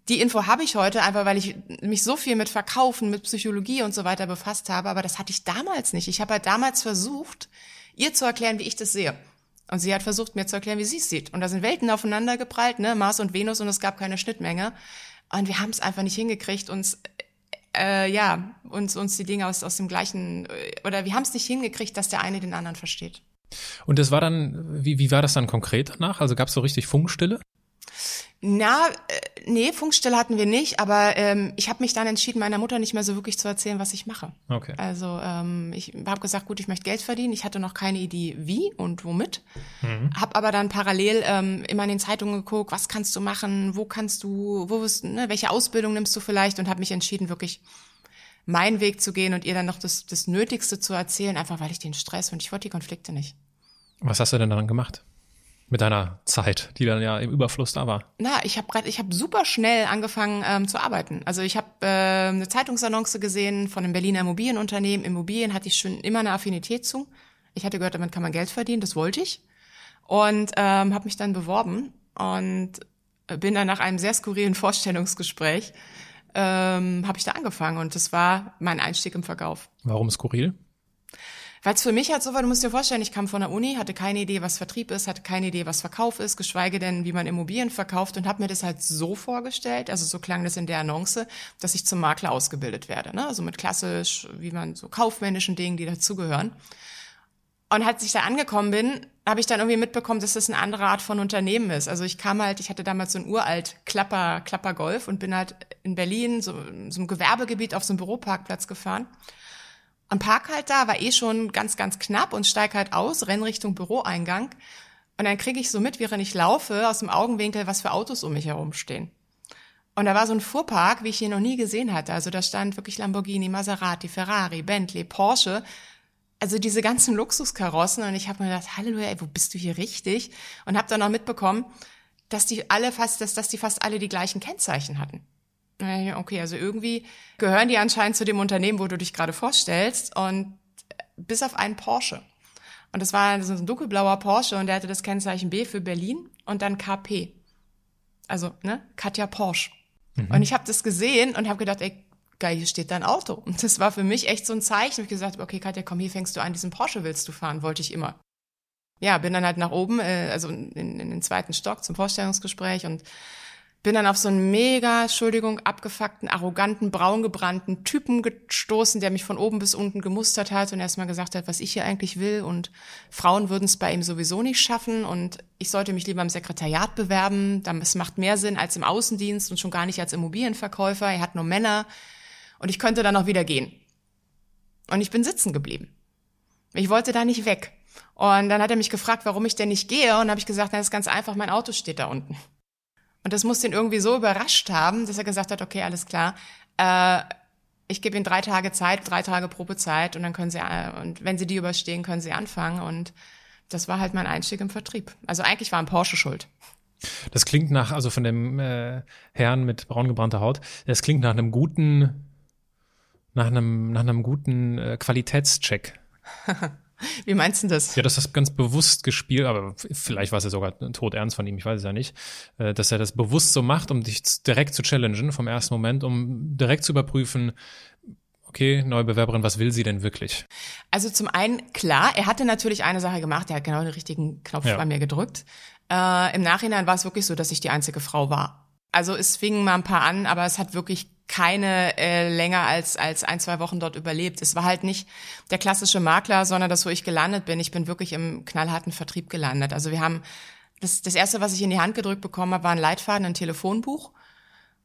die Info habe ich heute einfach, weil ich mich so viel mit Verkaufen, mit Psychologie und so weiter befasst habe, aber das hatte ich damals nicht. Ich habe halt damals versucht, ihr zu erklären, wie ich das sehe. Und sie hat versucht, mir zu erklären, wie sie es sieht. Und da sind Welten aufeinander geprallt, ne, Mars und Venus, und es gab keine Schnittmenge. Und wir haben es einfach nicht hingekriegt, uns äh, ja, uns, uns die Dinge aus, aus dem gleichen, äh, oder wir haben es nicht hingekriegt, dass der eine den anderen versteht. Und das war dann, wie, wie war das dann konkret danach? Also gab es so richtig Funkstille? Na, äh, nee, Funkstelle hatten wir nicht, aber ähm, ich habe mich dann entschieden, meiner Mutter nicht mehr so wirklich zu erzählen, was ich mache. Okay. Also ähm, ich habe gesagt, gut, ich möchte Geld verdienen. Ich hatte noch keine Idee, wie und womit. Mhm. Habe aber dann parallel ähm, immer in den Zeitungen geguckt, was kannst du machen, wo kannst du, wo wirst, ne, welche Ausbildung nimmst du vielleicht und habe mich entschieden, wirklich meinen Weg zu gehen und ihr dann noch das, das Nötigste zu erzählen, einfach weil ich den Stress und ich wollte die Konflikte nicht. Was hast du denn dann gemacht? Mit deiner Zeit, die dann ja im Überfluss da war? Na, ich habe gerade, ich habe super schnell angefangen ähm, zu arbeiten. Also ich habe äh, eine Zeitungsannonce gesehen von einem Berliner Immobilienunternehmen. Immobilien hatte ich schon immer eine Affinität zu. Ich hatte gehört, damit kann man Geld verdienen, das wollte ich und ähm, habe mich dann beworben und bin dann nach einem sehr skurrilen Vorstellungsgespräch ähm, habe ich da angefangen und das war mein Einstieg im Verkauf. Warum skurril? Weil es für mich halt so war, du musst dir vorstellen, ich kam von der Uni, hatte keine Idee, was Vertrieb ist, hatte keine Idee, was Verkauf ist, geschweige denn, wie man Immobilien verkauft und habe mir das halt so vorgestellt, also so klang das in der Annonce, dass ich zum Makler ausgebildet werde. Ne? Also mit klassisch, wie man so kaufmännischen Dingen, die dazugehören. Und als ich da angekommen bin, habe ich dann irgendwie mitbekommen, dass das eine andere Art von Unternehmen ist. Also ich kam halt, ich hatte damals so ein uralt Klapper, Klapper Golf und bin halt in Berlin, so, so einem Gewerbegebiet auf so einem Büroparkplatz gefahren am Park halt da, war eh schon ganz, ganz knapp und steig halt aus, renn Richtung Büroeingang. Und dann kriege ich so mit, während ich laufe, aus dem Augenwinkel, was für Autos um mich herum stehen. Und da war so ein Fuhrpark, wie ich ihn noch nie gesehen hatte. Also da stand wirklich Lamborghini, Maserati, Ferrari, Bentley, Porsche. Also diese ganzen Luxuskarossen. Und ich habe mir gedacht, Halleluja, ey, wo bist du hier richtig? Und habe dann noch mitbekommen, dass die alle fast, dass, dass die fast alle die gleichen Kennzeichen hatten. Okay, also irgendwie gehören die anscheinend zu dem Unternehmen, wo du dich gerade vorstellst und bis auf einen Porsche. Und das war so ein dunkelblauer Porsche und der hatte das Kennzeichen B für Berlin und dann KP. Also, ne, Katja Porsche. Mhm. Und ich habe das gesehen und habe gedacht, ey, geil, hier steht dein Auto. Und das war für mich echt so ein Zeichen. Ich gesagt, okay, Katja, komm, hier fängst du an, diesen Porsche willst du fahren, wollte ich immer. Ja, bin dann halt nach oben, äh, also in, in den zweiten Stock zum Vorstellungsgespräch und bin dann auf so einen mega, Entschuldigung, abgefuckten, arroganten, braungebrannten Typen gestoßen, der mich von oben bis unten gemustert hat und erstmal gesagt hat, was ich hier eigentlich will und Frauen würden es bei ihm sowieso nicht schaffen und ich sollte mich lieber im Sekretariat bewerben, es macht mehr Sinn als im Außendienst und schon gar nicht als Immobilienverkäufer, er hat nur Männer und ich könnte dann auch wieder gehen. Und ich bin sitzen geblieben. Ich wollte da nicht weg. Und dann hat er mich gefragt, warum ich denn nicht gehe und habe ich gesagt, na, das ist ganz einfach, mein Auto steht da unten. Und das muss den irgendwie so überrascht haben, dass er gesagt hat, okay, alles klar, äh, ich gebe Ihnen drei Tage Zeit, drei Tage Probezeit und dann können Sie, äh, und wenn Sie die überstehen, können Sie anfangen. Und das war halt mein Einstieg im Vertrieb. Also eigentlich war ein Porsche schuld. Das klingt nach, also von dem äh, Herrn mit braun gebrannter Haut, das klingt nach einem guten, nach einem, nach einem guten äh, Qualitätscheck. Wie meinst du das? Ja, das ist ganz bewusst gespielt, aber vielleicht war es ja sogar tot ernst von ihm, ich weiß es ja nicht, äh, dass er das bewusst so macht, um dich direkt zu challengen vom ersten Moment, um direkt zu überprüfen, okay, neue Bewerberin, was will sie denn wirklich? Also zum einen, klar, er hatte natürlich eine Sache gemacht, er hat genau den richtigen Knopf ja. bei mir gedrückt. Äh, Im Nachhinein war es wirklich so, dass ich die einzige Frau war. Also es fingen mal ein paar an, aber es hat wirklich keine äh, länger als als ein zwei Wochen dort überlebt. Es war halt nicht der klassische Makler, sondern das, wo ich gelandet bin. Ich bin wirklich im knallharten Vertrieb gelandet. Also wir haben das, das erste, was ich in die Hand gedrückt bekommen habe, war ein Leitfaden, ein Telefonbuch.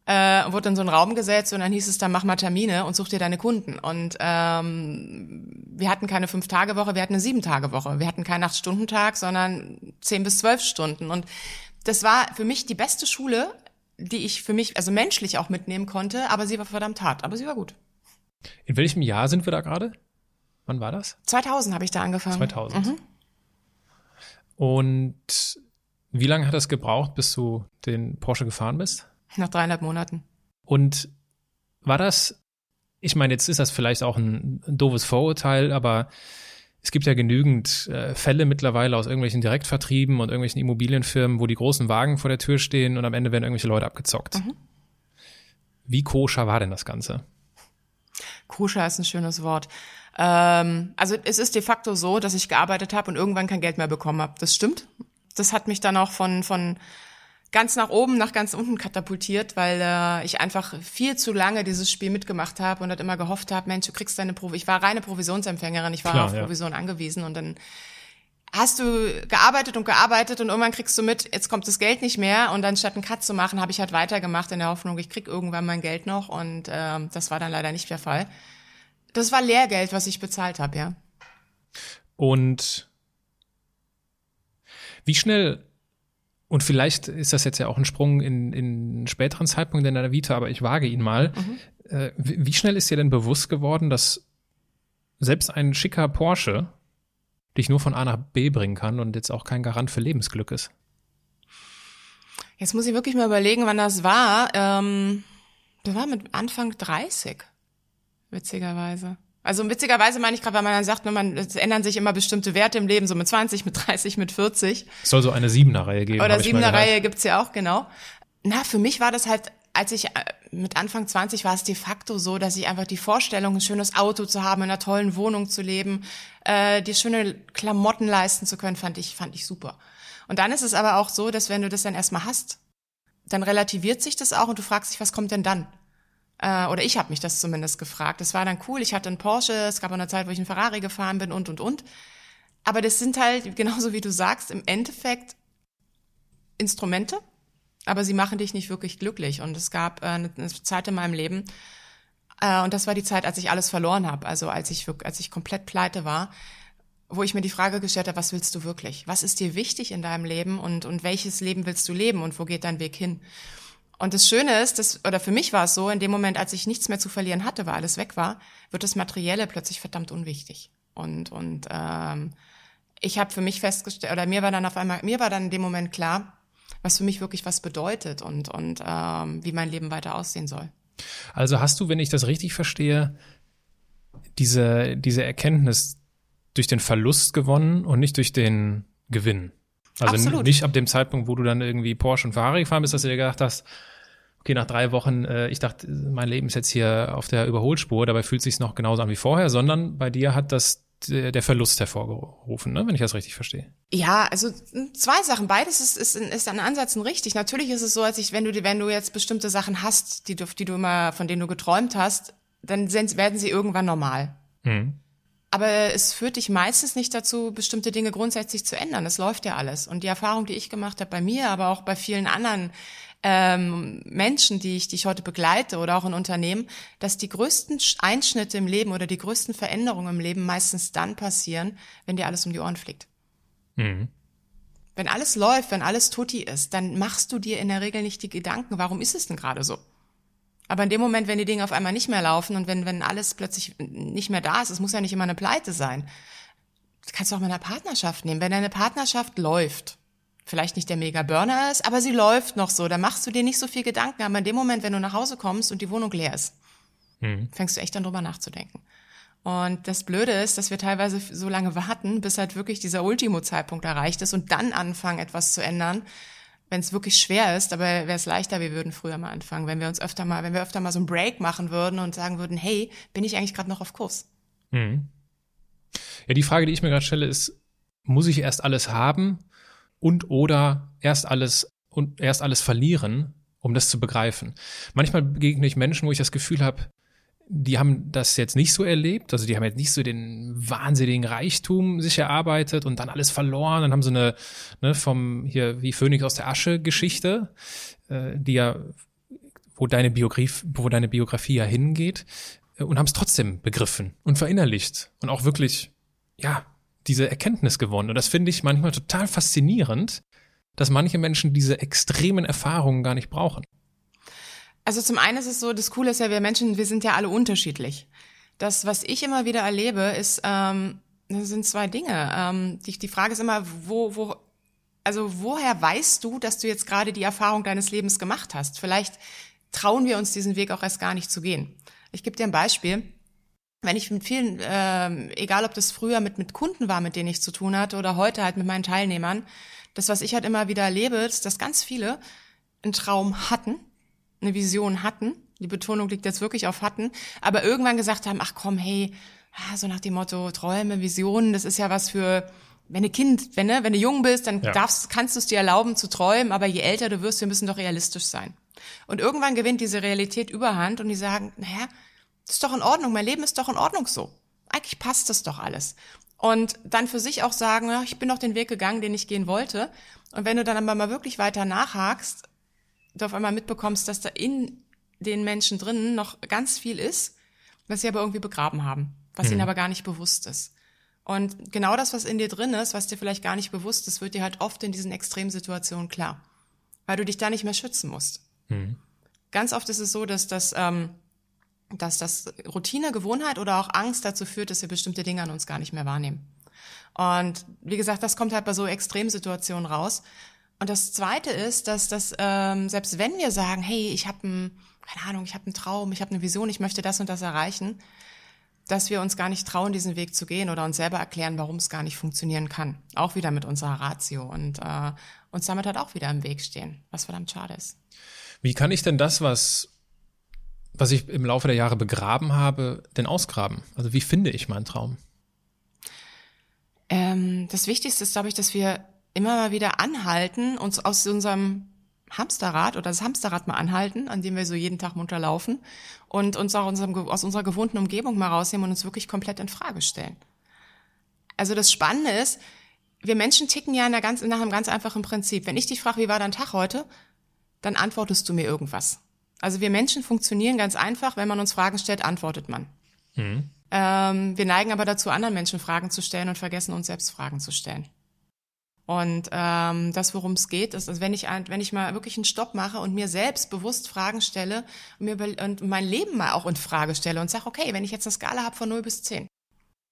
Äh, wurde in so einen Raum gesetzt und dann hieß es dann, mach mal Termine und such dir deine Kunden. Und ähm, wir hatten keine Fünf-Tage-Woche, wir hatten eine Sieben-Tage-Woche. Wir hatten keinen Acht-Stunden-Tag, sondern zehn bis zwölf Stunden. Und das war für mich die beste Schule, die ich für mich, also menschlich auch mitnehmen konnte, aber sie war verdammt hart, aber sie war gut. In welchem Jahr sind wir da gerade? Wann war das? 2000 habe ich da angefangen. 2000. Mhm. Und wie lange hat das gebraucht, bis du den Porsche gefahren bist? Nach dreieinhalb Monaten. Und war das, ich meine, jetzt ist das vielleicht auch ein, ein doofes Vorurteil, aber es gibt ja genügend äh, Fälle mittlerweile aus irgendwelchen Direktvertrieben und irgendwelchen Immobilienfirmen, wo die großen Wagen vor der Tür stehen und am Ende werden irgendwelche Leute abgezockt. Mhm. Wie koscher war denn das Ganze? Koscher ist ein schönes Wort. Ähm, also es ist de facto so, dass ich gearbeitet habe und irgendwann kein Geld mehr bekommen habe. Das stimmt. Das hat mich dann auch von, von ganz nach oben, nach ganz unten katapultiert, weil äh, ich einfach viel zu lange dieses Spiel mitgemacht habe und halt immer gehofft habe, Mensch, du kriegst deine Provision. Ich war reine Provisionsempfängerin, ich war Klar, auf ja. Provision angewiesen und dann hast du gearbeitet und gearbeitet und irgendwann kriegst du mit, jetzt kommt das Geld nicht mehr und dann statt einen Cut zu machen, habe ich halt weitergemacht in der Hoffnung, ich krieg irgendwann mein Geld noch und ähm, das war dann leider nicht der Fall. Das war Lehrgeld, was ich bezahlt habe, ja. Und wie schnell und vielleicht ist das jetzt ja auch ein Sprung in, in einen späteren Zeitpunkt in deiner Vita, aber ich wage ihn mal. Mhm. Äh, wie, schnell ist dir denn bewusst geworden, dass selbst ein schicker Porsche dich nur von A nach B bringen kann und jetzt auch kein Garant für Lebensglück ist. Jetzt muss ich wirklich mal überlegen, wann das war. Ähm, das war mit Anfang 30, witzigerweise. Also witzigerweise meine ich gerade, weil man dann sagt, man, es ändern sich immer bestimmte Werte im Leben, so mit 20, mit 30, mit 40. Es soll so eine Siebener-Reihe geben. Oder Siebener-Reihe gibt's ja auch, genau. Na, für mich war das halt, als ich äh, mit Anfang 20 war es de facto so, dass ich einfach die Vorstellung, ein schönes Auto zu haben, in einer tollen Wohnung zu leben, äh, die schöne Klamotten leisten zu können, fand ich, fand ich super. Und dann ist es aber auch so, dass wenn du das dann erstmal hast, dann relativiert sich das auch und du fragst dich, was kommt denn dann? Äh, oder ich habe mich das zumindest gefragt. Es war dann cool, ich hatte einen Porsche, es gab eine Zeit, wo ich einen Ferrari gefahren bin und, und, und. Aber das sind halt, genauso wie du sagst, im Endeffekt Instrumente, aber sie machen dich nicht wirklich glücklich. Und es gab äh, eine Zeit in meinem Leben, äh, und das war die Zeit, als ich alles verloren habe, also als ich, als ich komplett pleite war, wo ich mir die Frage gestellt habe, was willst du wirklich? Was ist dir wichtig in deinem Leben und, und welches Leben willst du leben und wo geht dein Weg hin? Und das Schöne ist, dass, oder für mich war es so, in dem Moment, als ich nichts mehr zu verlieren hatte, weil alles weg war, wird das Materielle plötzlich verdammt unwichtig. Und, und ähm, ich habe für mich festgestellt, oder mir war dann auf einmal, mir war dann in dem Moment klar, was für mich wirklich was bedeutet und, und ähm, wie mein Leben weiter aussehen soll. Also hast du, wenn ich das richtig verstehe, diese, diese Erkenntnis durch den Verlust gewonnen und nicht durch den Gewinn. Also Absolut. nicht ab dem Zeitpunkt, wo du dann irgendwie Porsche und Ferrari gefahren bist, dass du dir gedacht hast, okay, nach drei Wochen, äh, ich dachte, mein Leben ist jetzt hier auf der Überholspur, dabei fühlt es sich noch genauso an wie vorher, sondern bei dir hat das der Verlust hervorgerufen, ne? wenn ich das richtig verstehe. Ja, also zwei Sachen. Beides ist, ist, ist an Ansätzen richtig. Natürlich ist es so, als ich, wenn du, wenn du jetzt bestimmte Sachen hast, die du, die du immer, von denen du geträumt hast, dann sind, werden sie irgendwann normal. Mhm. Aber es führt dich meistens nicht dazu, bestimmte Dinge grundsätzlich zu ändern. Es läuft ja alles. Und die Erfahrung, die ich gemacht habe bei mir, aber auch bei vielen anderen ähm, Menschen, die ich, die ich heute begleite oder auch in Unternehmen, dass die größten Einschnitte im Leben oder die größten Veränderungen im Leben meistens dann passieren, wenn dir alles um die Ohren fliegt. Mhm. Wenn alles läuft, wenn alles tutti ist, dann machst du dir in der Regel nicht die Gedanken, warum ist es denn gerade so? Aber in dem Moment, wenn die Dinge auf einmal nicht mehr laufen und wenn, wenn alles plötzlich nicht mehr da ist, es muss ja nicht immer eine Pleite sein. Das kannst du auch mit einer Partnerschaft nehmen. Wenn deine Partnerschaft läuft, vielleicht nicht der Mega-Burner ist, aber sie läuft noch so. Da machst du dir nicht so viel Gedanken. Aber in dem Moment, wenn du nach Hause kommst und die Wohnung leer ist, mhm. fängst du echt dann drüber nachzudenken. Und das Blöde ist, dass wir teilweise so lange warten, bis halt wirklich dieser Ultimo-Zeitpunkt erreicht ist und dann anfangen, etwas zu ändern, wenn es wirklich schwer ist. Aber wäre es leichter, wir würden früher mal anfangen, wenn wir uns öfter mal, wenn wir öfter mal so einen Break machen würden und sagen würden, hey, bin ich eigentlich gerade noch auf Kurs? Mhm. Ja, die Frage, die ich mir gerade stelle, ist, muss ich erst alles haben und oder erst alles und erst alles verlieren, um das zu begreifen. Manchmal begegne ich Menschen, wo ich das Gefühl habe, die haben das jetzt nicht so erlebt, also die haben jetzt nicht so den wahnsinnigen Reichtum sich erarbeitet und dann alles verloren, dann haben sie eine ne, vom hier wie Phönix aus der Asche Geschichte, äh, die ja wo deine Biografie, wo deine Biografie ja hingeht äh, und haben es trotzdem begriffen und verinnerlicht und auch wirklich ja diese Erkenntnis gewonnen. Und das finde ich manchmal total faszinierend, dass manche Menschen diese extremen Erfahrungen gar nicht brauchen. Also zum einen ist es so, das Coole ist ja, wir Menschen, wir sind ja alle unterschiedlich. Das, was ich immer wieder erlebe, ist, ähm, das sind zwei Dinge. Ähm, die, die Frage ist immer, wo, wo, also woher weißt du, dass du jetzt gerade die Erfahrung deines Lebens gemacht hast? Vielleicht trauen wir uns diesen Weg auch erst gar nicht zu gehen. Ich gebe dir ein Beispiel wenn ich mit vielen, äh, egal ob das früher mit, mit Kunden war, mit denen ich zu tun hatte, oder heute halt mit meinen Teilnehmern, das, was ich halt immer wieder erlebe, ist, dass ganz viele einen Traum hatten, eine Vision hatten, die Betonung liegt jetzt wirklich auf hatten, aber irgendwann gesagt haben, ach komm, hey, so nach dem Motto, Träume, Visionen, das ist ja was für, wenn du Kind, wenn, ne, wenn du jung bist, dann ja. darfst, kannst du es dir erlauben zu träumen, aber je älter du wirst, wir müssen doch realistisch sein. Und irgendwann gewinnt diese Realität Überhand und die sagen, naja, ist doch in Ordnung, mein Leben ist doch in Ordnung so. Eigentlich passt das doch alles. und dann für sich auch sagen, ja, ich bin doch den Weg gegangen, den ich gehen wollte. Und wenn du dann aber mal wirklich weiter nachhakst, du auf einmal mitbekommst, dass da in den Menschen drinnen noch ganz viel ist, was sie aber irgendwie begraben haben, was mhm. ihnen aber gar nicht bewusst ist. Und genau das, was in dir drin ist, was dir vielleicht gar nicht bewusst ist, wird dir halt oft in diesen Extremsituationen klar, weil du dich da nicht mehr schützen musst. Mhm. Ganz oft ist es so, dass das, ähm, dass das Routine, Gewohnheit oder auch Angst dazu führt, dass wir bestimmte Dinge an uns gar nicht mehr wahrnehmen. Und wie gesagt, das kommt halt bei so Extremsituationen raus. Und das Zweite ist, dass das ähm, selbst wenn wir sagen, hey, ich habe ein, keine Ahnung, ich habe einen Traum, ich habe eine Vision, ich möchte das und das erreichen, dass wir uns gar nicht trauen, diesen Weg zu gehen oder uns selber erklären, warum es gar nicht funktionieren kann. Auch wieder mit unserer Ratio und äh, uns damit halt auch wieder im Weg stehen, was verdammt schade ist. Wie kann ich denn das, was, was ich im Laufe der Jahre begraben habe, denn ausgraben? Also wie finde ich meinen Traum? Ähm, das Wichtigste ist, glaube ich, dass wir immer mal wieder anhalten, uns aus unserem Hamsterrad oder das Hamsterrad mal anhalten, an dem wir so jeden Tag munter laufen und uns auch unserem, aus unserer gewohnten Umgebung mal rausnehmen und uns wirklich komplett in Frage stellen. Also das Spannende ist, wir Menschen ticken ja ganz, nach einem ganz einfachen Prinzip. Wenn ich dich frage, wie war dein Tag heute, dann antwortest du mir irgendwas. Also wir Menschen funktionieren ganz einfach, wenn man uns Fragen stellt, antwortet man. Mhm. Ähm, wir neigen aber dazu, anderen Menschen Fragen zu stellen und vergessen uns selbst Fragen zu stellen. Und ähm, das, worum es geht, ist, also wenn ich wenn ich mal wirklich einen Stopp mache und mir selbst bewusst Fragen stelle und mir und mein Leben mal auch in Frage stelle und sage, okay, wenn ich jetzt eine Skala habe von 0 bis 10.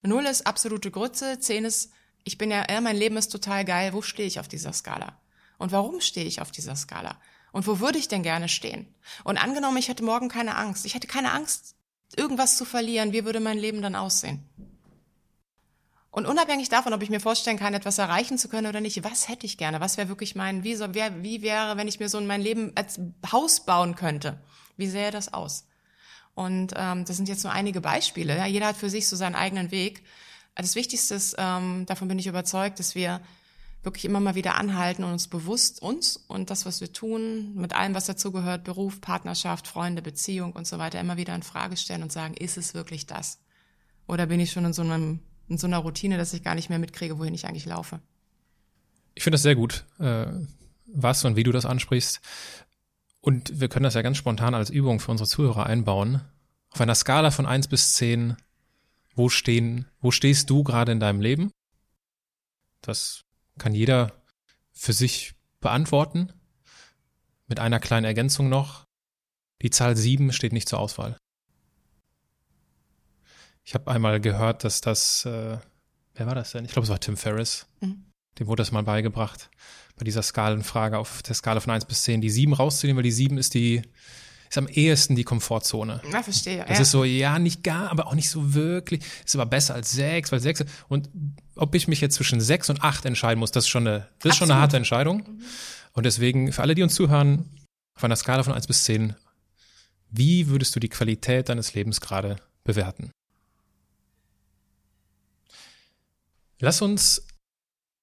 0 ist absolute Grütze, 10 ist, ich bin ja, ja, mein Leben ist total geil, wo stehe ich auf dieser Skala? Und warum stehe ich auf dieser Skala? Und wo würde ich denn gerne stehen? Und angenommen, ich hätte morgen keine Angst. Ich hätte keine Angst, irgendwas zu verlieren. Wie würde mein Leben dann aussehen? Und unabhängig davon, ob ich mir vorstellen kann, etwas erreichen zu können oder nicht, was hätte ich gerne? Was wäre wirklich mein, wie, so, wär, wie wäre, wenn ich mir so in mein Leben als Haus bauen könnte? Wie sähe das aus? Und ähm, das sind jetzt nur einige Beispiele. Ja? Jeder hat für sich so seinen eigenen Weg. Das Wichtigste ist, ähm, davon bin ich überzeugt, dass wir wirklich immer mal wieder anhalten und uns bewusst uns und das, was wir tun, mit allem, was dazugehört, Beruf, Partnerschaft, Freunde, Beziehung und so weiter, immer wieder in Frage stellen und sagen, ist es wirklich das? Oder bin ich schon in so einem in so einer Routine, dass ich gar nicht mehr mitkriege, wohin ich eigentlich laufe. Ich finde das sehr gut, äh, was und wie du das ansprichst. Und wir können das ja ganz spontan als Übung für unsere Zuhörer einbauen. Auf einer Skala von eins bis zehn, wo stehen, wo stehst du gerade in deinem Leben? Das kann jeder für sich beantworten. Mit einer kleinen Ergänzung noch. Die Zahl sieben steht nicht zur Auswahl. Ich habe einmal gehört, dass das, äh, wer war das denn? Ich glaube, es war Tim Ferriss. Mhm. Dem wurde das mal beigebracht, bei dieser Skalenfrage auf der Skala von 1 bis 10, die 7 rauszunehmen, weil die 7 ist die, ist am ehesten die Komfortzone. Ja, verstehe. Das ja. ist so, ja, nicht gar, aber auch nicht so wirklich. Ist aber besser als 6, weil 6, und ob ich mich jetzt zwischen 6 und 8 entscheiden muss, das ist schon eine, das ist schon eine harte Entscheidung. Mhm. Und deswegen, für alle, die uns zuhören, auf einer Skala von 1 bis 10, wie würdest du die Qualität deines Lebens gerade bewerten? Lass uns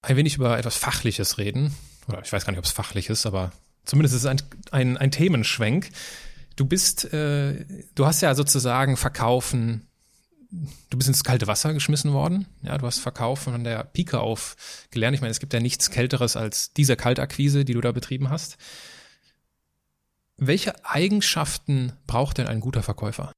ein wenig über etwas Fachliches reden. Oder ich weiß gar nicht, ob es fachlich ist, aber zumindest ist es ein, ein, ein Themenschwenk. Du bist, äh, du hast ja sozusagen verkaufen, du bist ins kalte Wasser geschmissen worden. Ja, du hast Verkaufen von der Pike auf gelernt. Ich meine, es gibt ja nichts Kälteres als diese Kaltakquise, die du da betrieben hast. Welche Eigenschaften braucht denn ein guter Verkäufer?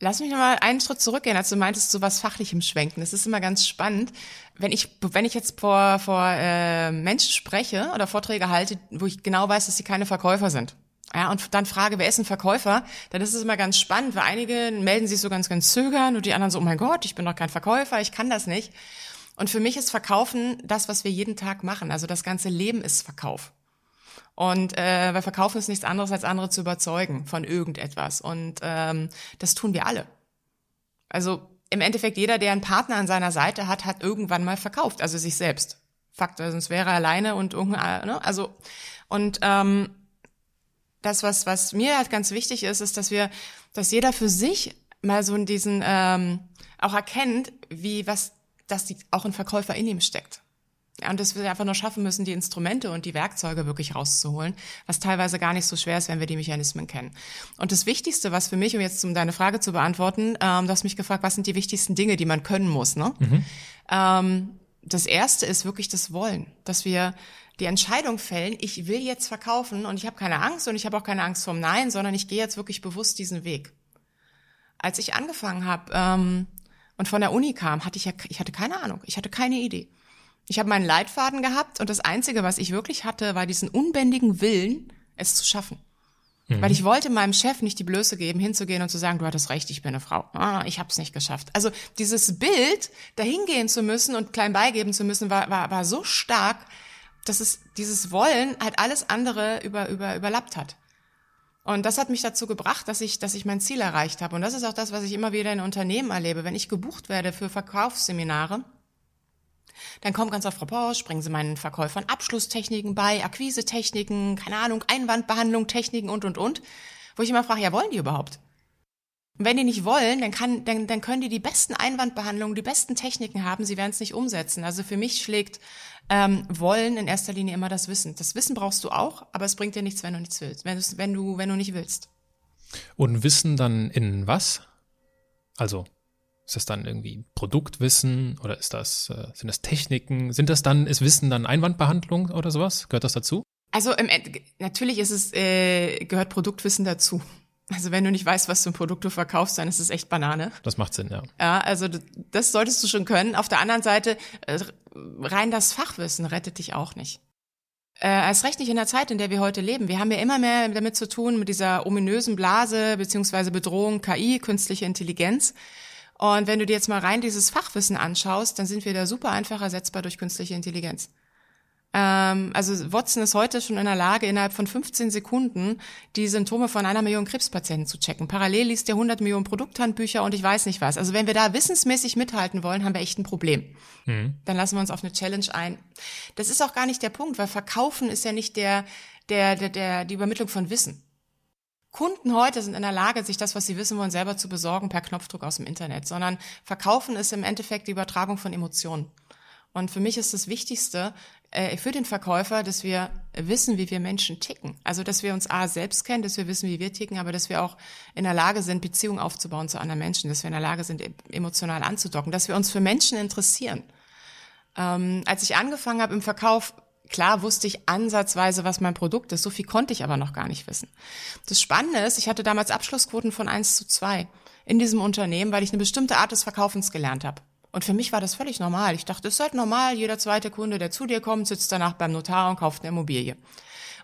Lass mich nochmal einen Schritt zurückgehen, als du meintest, so was Fachlichem schwenken. Das ist immer ganz spannend. Wenn ich, wenn ich jetzt vor, vor äh, Menschen spreche oder Vorträge halte, wo ich genau weiß, dass sie keine Verkäufer sind. Ja, und dann frage, wer ist ein Verkäufer? Dann ist es immer ganz spannend, weil einige melden sich so ganz, ganz zögern und die anderen so, oh mein Gott, ich bin doch kein Verkäufer, ich kann das nicht. Und für mich ist Verkaufen das, was wir jeden Tag machen. Also das ganze Leben ist Verkauf. Und äh, weil Verkaufen ist nichts anderes, als andere zu überzeugen von irgendetwas. Und ähm, das tun wir alle. Also im Endeffekt jeder, der einen Partner an seiner Seite hat, hat irgendwann mal verkauft, also sich selbst. Fakt, also sonst wäre er alleine und irgendein, ne? also und ähm, das, was was mir halt ganz wichtig ist, ist, dass wir, dass jeder für sich mal so in diesen ähm, auch erkennt, wie was, dass die, auch ein Verkäufer in ihm steckt. Und dass wir einfach nur schaffen müssen, die Instrumente und die Werkzeuge wirklich rauszuholen, was teilweise gar nicht so schwer ist, wenn wir die Mechanismen kennen. Und das Wichtigste, was für mich, um jetzt um deine Frage zu beantworten, ähm, du hast mich gefragt, was sind die wichtigsten Dinge, die man können muss, ne? Mhm. Ähm, das erste ist wirklich das Wollen, dass wir die Entscheidung fällen, ich will jetzt verkaufen und ich habe keine Angst und ich habe auch keine Angst vom Nein, sondern ich gehe jetzt wirklich bewusst diesen Weg. Als ich angefangen habe ähm, und von der Uni kam, hatte ich ja, ich hatte keine Ahnung, ich hatte keine Idee. Ich habe meinen Leitfaden gehabt und das Einzige, was ich wirklich hatte, war diesen unbändigen Willen, es zu schaffen. Mhm. Weil ich wollte meinem Chef nicht die Blöße geben, hinzugehen und zu sagen, du hattest recht, ich bin eine Frau. Ah, ich habe es nicht geschafft. Also dieses Bild, dahingehen zu müssen und klein beigeben zu müssen, war, war, war so stark, dass es dieses Wollen halt alles andere über, über, überlappt hat. Und das hat mich dazu gebracht, dass ich, dass ich mein Ziel erreicht habe. Und das ist auch das, was ich immer wieder in Unternehmen erlebe. Wenn ich gebucht werde für Verkaufsseminare, dann kommt ganz oft Frau Porsche, bringen Sie meinen Verkäufern Abschlusstechniken bei, Akquisetechniken, keine Ahnung, Einwandbehandlung, Techniken und, und, und. Wo ich immer frage, ja, wollen die überhaupt? Und wenn die nicht wollen, dann, kann, dann, dann können die die besten Einwandbehandlungen, die besten Techniken haben, sie werden es nicht umsetzen. Also für mich schlägt ähm, Wollen in erster Linie immer das Wissen. Das Wissen brauchst du auch, aber es bringt dir nichts, wenn du nichts willst, wenn, wenn, du, wenn du nicht willst. Und Wissen dann in was? Also ist das dann irgendwie Produktwissen oder ist das, äh, sind das Techniken? Sind das dann, ist Wissen dann Einwandbehandlung oder sowas? Gehört das dazu? Also im, natürlich ist es, äh, gehört Produktwissen dazu. Also wenn du nicht weißt, was für ein Produkt du verkaufst, dann ist es echt Banane. Das macht Sinn, ja. Ja, also das solltest du schon können. Auf der anderen Seite, äh, rein das Fachwissen rettet dich auch nicht. Äh, als recht nicht in der Zeit, in der wir heute leben. Wir haben ja immer mehr damit zu tun, mit dieser ominösen Blase beziehungsweise Bedrohung KI, künstliche Intelligenz. Und wenn du dir jetzt mal rein dieses Fachwissen anschaust, dann sind wir da super einfach ersetzbar durch künstliche Intelligenz. Ähm, also Watson ist heute schon in der Lage, innerhalb von 15 Sekunden die Symptome von einer Million Krebspatienten zu checken. Parallel liest er 100 Millionen Produkthandbücher und ich weiß nicht was. Also wenn wir da wissensmäßig mithalten wollen, haben wir echt ein Problem. Mhm. Dann lassen wir uns auf eine Challenge ein. Das ist auch gar nicht der Punkt, weil Verkaufen ist ja nicht der, der, der, der die Übermittlung von Wissen. Kunden heute sind in der Lage, sich das, was sie wissen wollen, selber zu besorgen per Knopfdruck aus dem Internet, sondern Verkaufen ist im Endeffekt die Übertragung von Emotionen. Und für mich ist das Wichtigste äh, für den Verkäufer, dass wir wissen, wie wir Menschen ticken. Also, dass wir uns A selbst kennen, dass wir wissen, wie wir ticken, aber dass wir auch in der Lage sind, Beziehungen aufzubauen zu anderen Menschen, dass wir in der Lage sind, emotional anzudocken, dass wir uns für Menschen interessieren. Ähm, als ich angefangen habe im Verkauf, Klar wusste ich ansatzweise, was mein Produkt ist, so viel konnte ich aber noch gar nicht wissen. Das Spannende ist, ich hatte damals Abschlussquoten von eins zu zwei in diesem Unternehmen, weil ich eine bestimmte Art des Verkaufens gelernt habe. Und für mich war das völlig normal. Ich dachte, es ist halt normal, jeder zweite Kunde, der zu dir kommt, sitzt danach beim Notar und kauft eine Immobilie.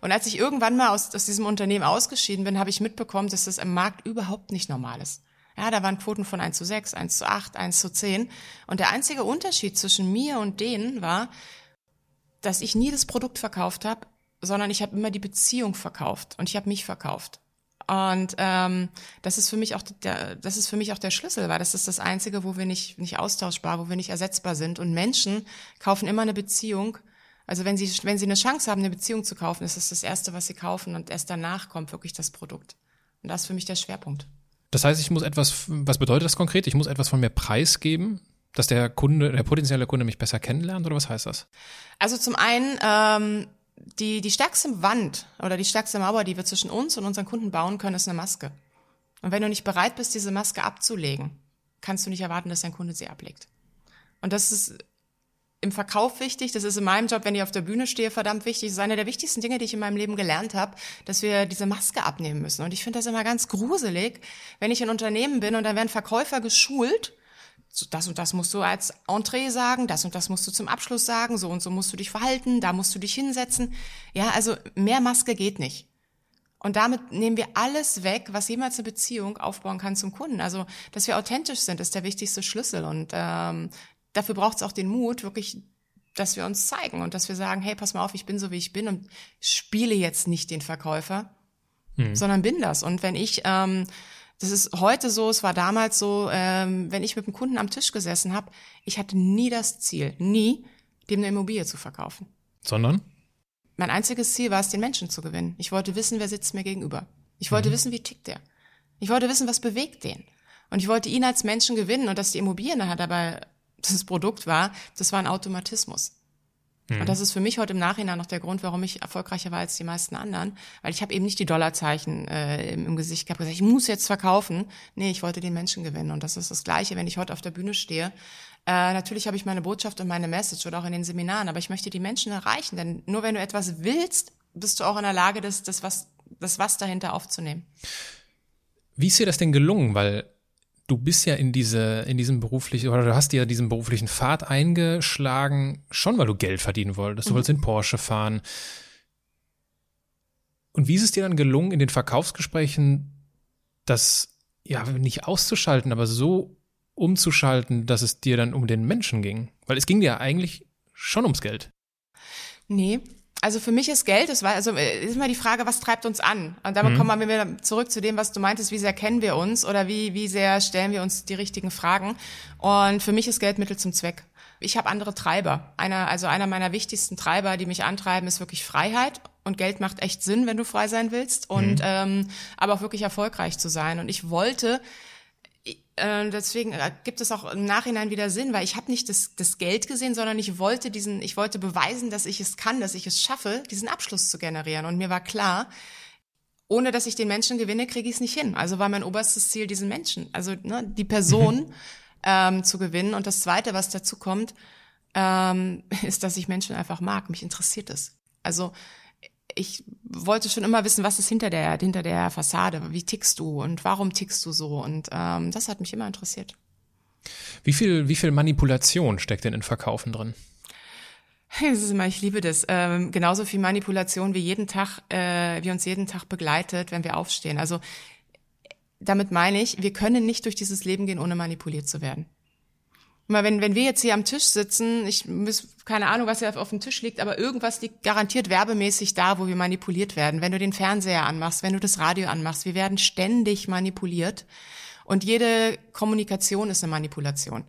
Und als ich irgendwann mal aus, aus diesem Unternehmen ausgeschieden bin, habe ich mitbekommen, dass das im Markt überhaupt nicht normal ist. Ja, da waren Quoten von 1 zu 6, 1 zu 8, 1 zu 10. Und der einzige Unterschied zwischen mir und denen war, dass ich nie das Produkt verkauft habe, sondern ich habe immer die Beziehung verkauft und ich habe mich verkauft. Und ähm, das ist für mich auch der, das ist für mich auch der Schlüssel, weil das ist das Einzige, wo wir nicht nicht austauschbar, wo wir nicht ersetzbar sind. Und Menschen kaufen immer eine Beziehung. Also wenn sie wenn sie eine Chance haben, eine Beziehung zu kaufen, ist das das erste, was sie kaufen, und erst danach kommt wirklich das Produkt. Und das ist für mich der Schwerpunkt. Das heißt, ich muss etwas. Was bedeutet das konkret? Ich muss etwas von mir preisgeben, dass der Kunde, der potenzielle Kunde mich besser kennenlernt oder was heißt das? Also zum einen, ähm, die, die stärkste Wand oder die stärkste Mauer, die wir zwischen uns und unseren Kunden bauen können, ist eine Maske. Und wenn du nicht bereit bist, diese Maske abzulegen, kannst du nicht erwarten, dass dein Kunde sie ablegt. Und das ist im Verkauf wichtig, das ist in meinem Job, wenn ich auf der Bühne stehe, verdammt wichtig. Das ist eine der wichtigsten Dinge, die ich in meinem Leben gelernt habe, dass wir diese Maske abnehmen müssen. Und ich finde das immer ganz gruselig, wenn ich in Unternehmen bin und dann werden Verkäufer geschult, so das und das musst du als Entree sagen, das und das musst du zum Abschluss sagen, so und so musst du dich verhalten, da musst du dich hinsetzen. Ja, also mehr Maske geht nicht. Und damit nehmen wir alles weg, was jemals eine Beziehung aufbauen kann zum Kunden. Also, dass wir authentisch sind, ist der wichtigste Schlüssel. Und ähm, dafür braucht es auch den Mut, wirklich, dass wir uns zeigen und dass wir sagen, hey, pass mal auf, ich bin so, wie ich bin und spiele jetzt nicht den Verkäufer, mhm. sondern bin das. Und wenn ich ähm, das ist heute so, es war damals so, ähm, wenn ich mit einem Kunden am Tisch gesessen habe, ich hatte nie das Ziel, nie, dem eine Immobilie zu verkaufen. Sondern? Mein einziges Ziel war es, den Menschen zu gewinnen. Ich wollte wissen, wer sitzt mir gegenüber. Ich wollte mhm. wissen, wie tickt der. Ich wollte wissen, was bewegt den. Und ich wollte ihn als Menschen gewinnen und dass die Immobilie nachher dabei das Produkt war, das war ein Automatismus. Mhm. Und das ist für mich heute im Nachhinein noch der Grund, warum ich erfolgreicher war als die meisten anderen. Weil ich habe eben nicht die Dollarzeichen äh, im, im Gesicht gehabt, gesagt, ich muss jetzt verkaufen. Nee, ich wollte den Menschen gewinnen. Und das ist das Gleiche, wenn ich heute auf der Bühne stehe. Äh, natürlich habe ich meine Botschaft und meine Message oder auch in den Seminaren, aber ich möchte die Menschen erreichen. Denn nur wenn du etwas willst, bist du auch in der Lage, das, das, was, das Was dahinter aufzunehmen. Wie ist dir das denn gelungen? Weil du bist ja in diese, in diesem beruflichen, oder du hast dir ja diesen beruflichen Pfad eingeschlagen, schon weil du Geld verdienen wolltest. Du mhm. wolltest in Porsche fahren. Und wie ist es dir dann gelungen, in den Verkaufsgesprächen das ja nicht auszuschalten, aber so umzuschalten, dass es dir dann um den Menschen ging? Weil es ging dir ja eigentlich schon ums Geld. Nee, also für mich ist Geld, das war also äh, ist immer die Frage, was treibt uns an? Und damit mhm. kommen wir wieder zurück zu dem, was du meintest, wie sehr kennen wir uns oder wie wie sehr stellen wir uns die richtigen Fragen? Und für mich ist Geld Mittel zum Zweck. Ich habe andere Treiber. Einer, also einer meiner wichtigsten Treiber, die mich antreiben, ist wirklich Freiheit. Und Geld macht echt Sinn, wenn du frei sein willst. Und mhm. ähm, aber auch wirklich erfolgreich zu sein. Und ich wollte äh, deswegen äh, gibt es auch im Nachhinein wieder Sinn, weil ich habe nicht das, das Geld gesehen, sondern ich wollte diesen, ich wollte beweisen, dass ich es kann, dass ich es schaffe, diesen Abschluss zu generieren. Und mir war klar, ohne dass ich den Menschen gewinne, kriege ich es nicht hin. Also war mein oberstes Ziel, diesen Menschen, also ne, die Person mhm. ähm, zu gewinnen. Und das Zweite, was dazu kommt, ähm, ist, dass ich Menschen einfach mag. Mich interessiert es. Also ich wollte schon immer wissen, was ist hinter der, hinter der Fassade, wie tickst du und warum tickst du so und ähm, das hat mich immer interessiert. Wie viel, wie viel Manipulation steckt denn in Verkaufen drin? Das ist immer, ich liebe das. Ähm, genauso viel Manipulation wie jeden Tag, äh, wie uns jeden Tag begleitet, wenn wir aufstehen. Also damit meine ich, wir können nicht durch dieses Leben gehen, ohne manipuliert zu werden. Mal, wenn, wenn wir jetzt hier am Tisch sitzen, ich muss, keine Ahnung, was hier auf dem Tisch liegt, aber irgendwas liegt garantiert werbemäßig da, wo wir manipuliert werden. Wenn du den Fernseher anmachst, wenn du das Radio anmachst, wir werden ständig manipuliert. Und jede Kommunikation ist eine Manipulation.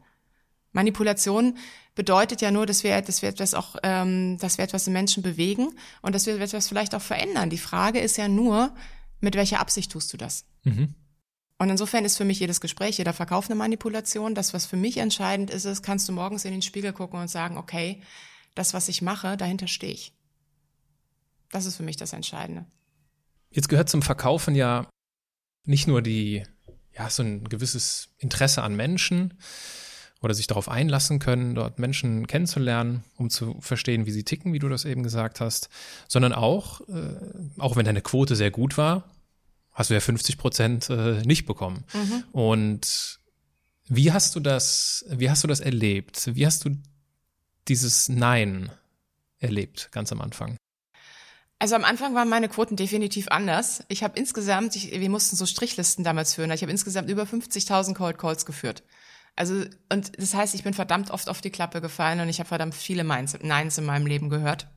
Manipulation bedeutet ja nur, dass wir, dass wir etwas auch, ähm, dass wir etwas im Menschen bewegen und dass wir etwas vielleicht auch verändern. Die Frage ist ja nur, mit welcher Absicht tust du das? Mhm. Und insofern ist für mich jedes Gespräch, jeder Verkauf eine Manipulation. Das, was für mich entscheidend ist, ist, kannst du morgens in den Spiegel gucken und sagen, okay, das, was ich mache, dahinter stehe ich. Das ist für mich das Entscheidende. Jetzt gehört zum Verkaufen ja nicht nur die, ja, so ein gewisses Interesse an Menschen oder sich darauf einlassen können, dort Menschen kennenzulernen, um zu verstehen, wie sie ticken, wie du das eben gesagt hast, sondern auch, äh, auch wenn deine Quote sehr gut war, hast du ja 50 Prozent äh, nicht bekommen. Mhm. Und wie hast du das, wie hast du das erlebt? Wie hast du dieses Nein erlebt, ganz am Anfang? Also am Anfang waren meine Quoten definitiv anders. Ich habe insgesamt, ich, wir mussten so Strichlisten damals führen, ich habe insgesamt über 50.000 Cold Calls geführt. Also, und das heißt, ich bin verdammt oft auf die Klappe gefallen und ich habe verdammt viele Neins in meinem Leben gehört.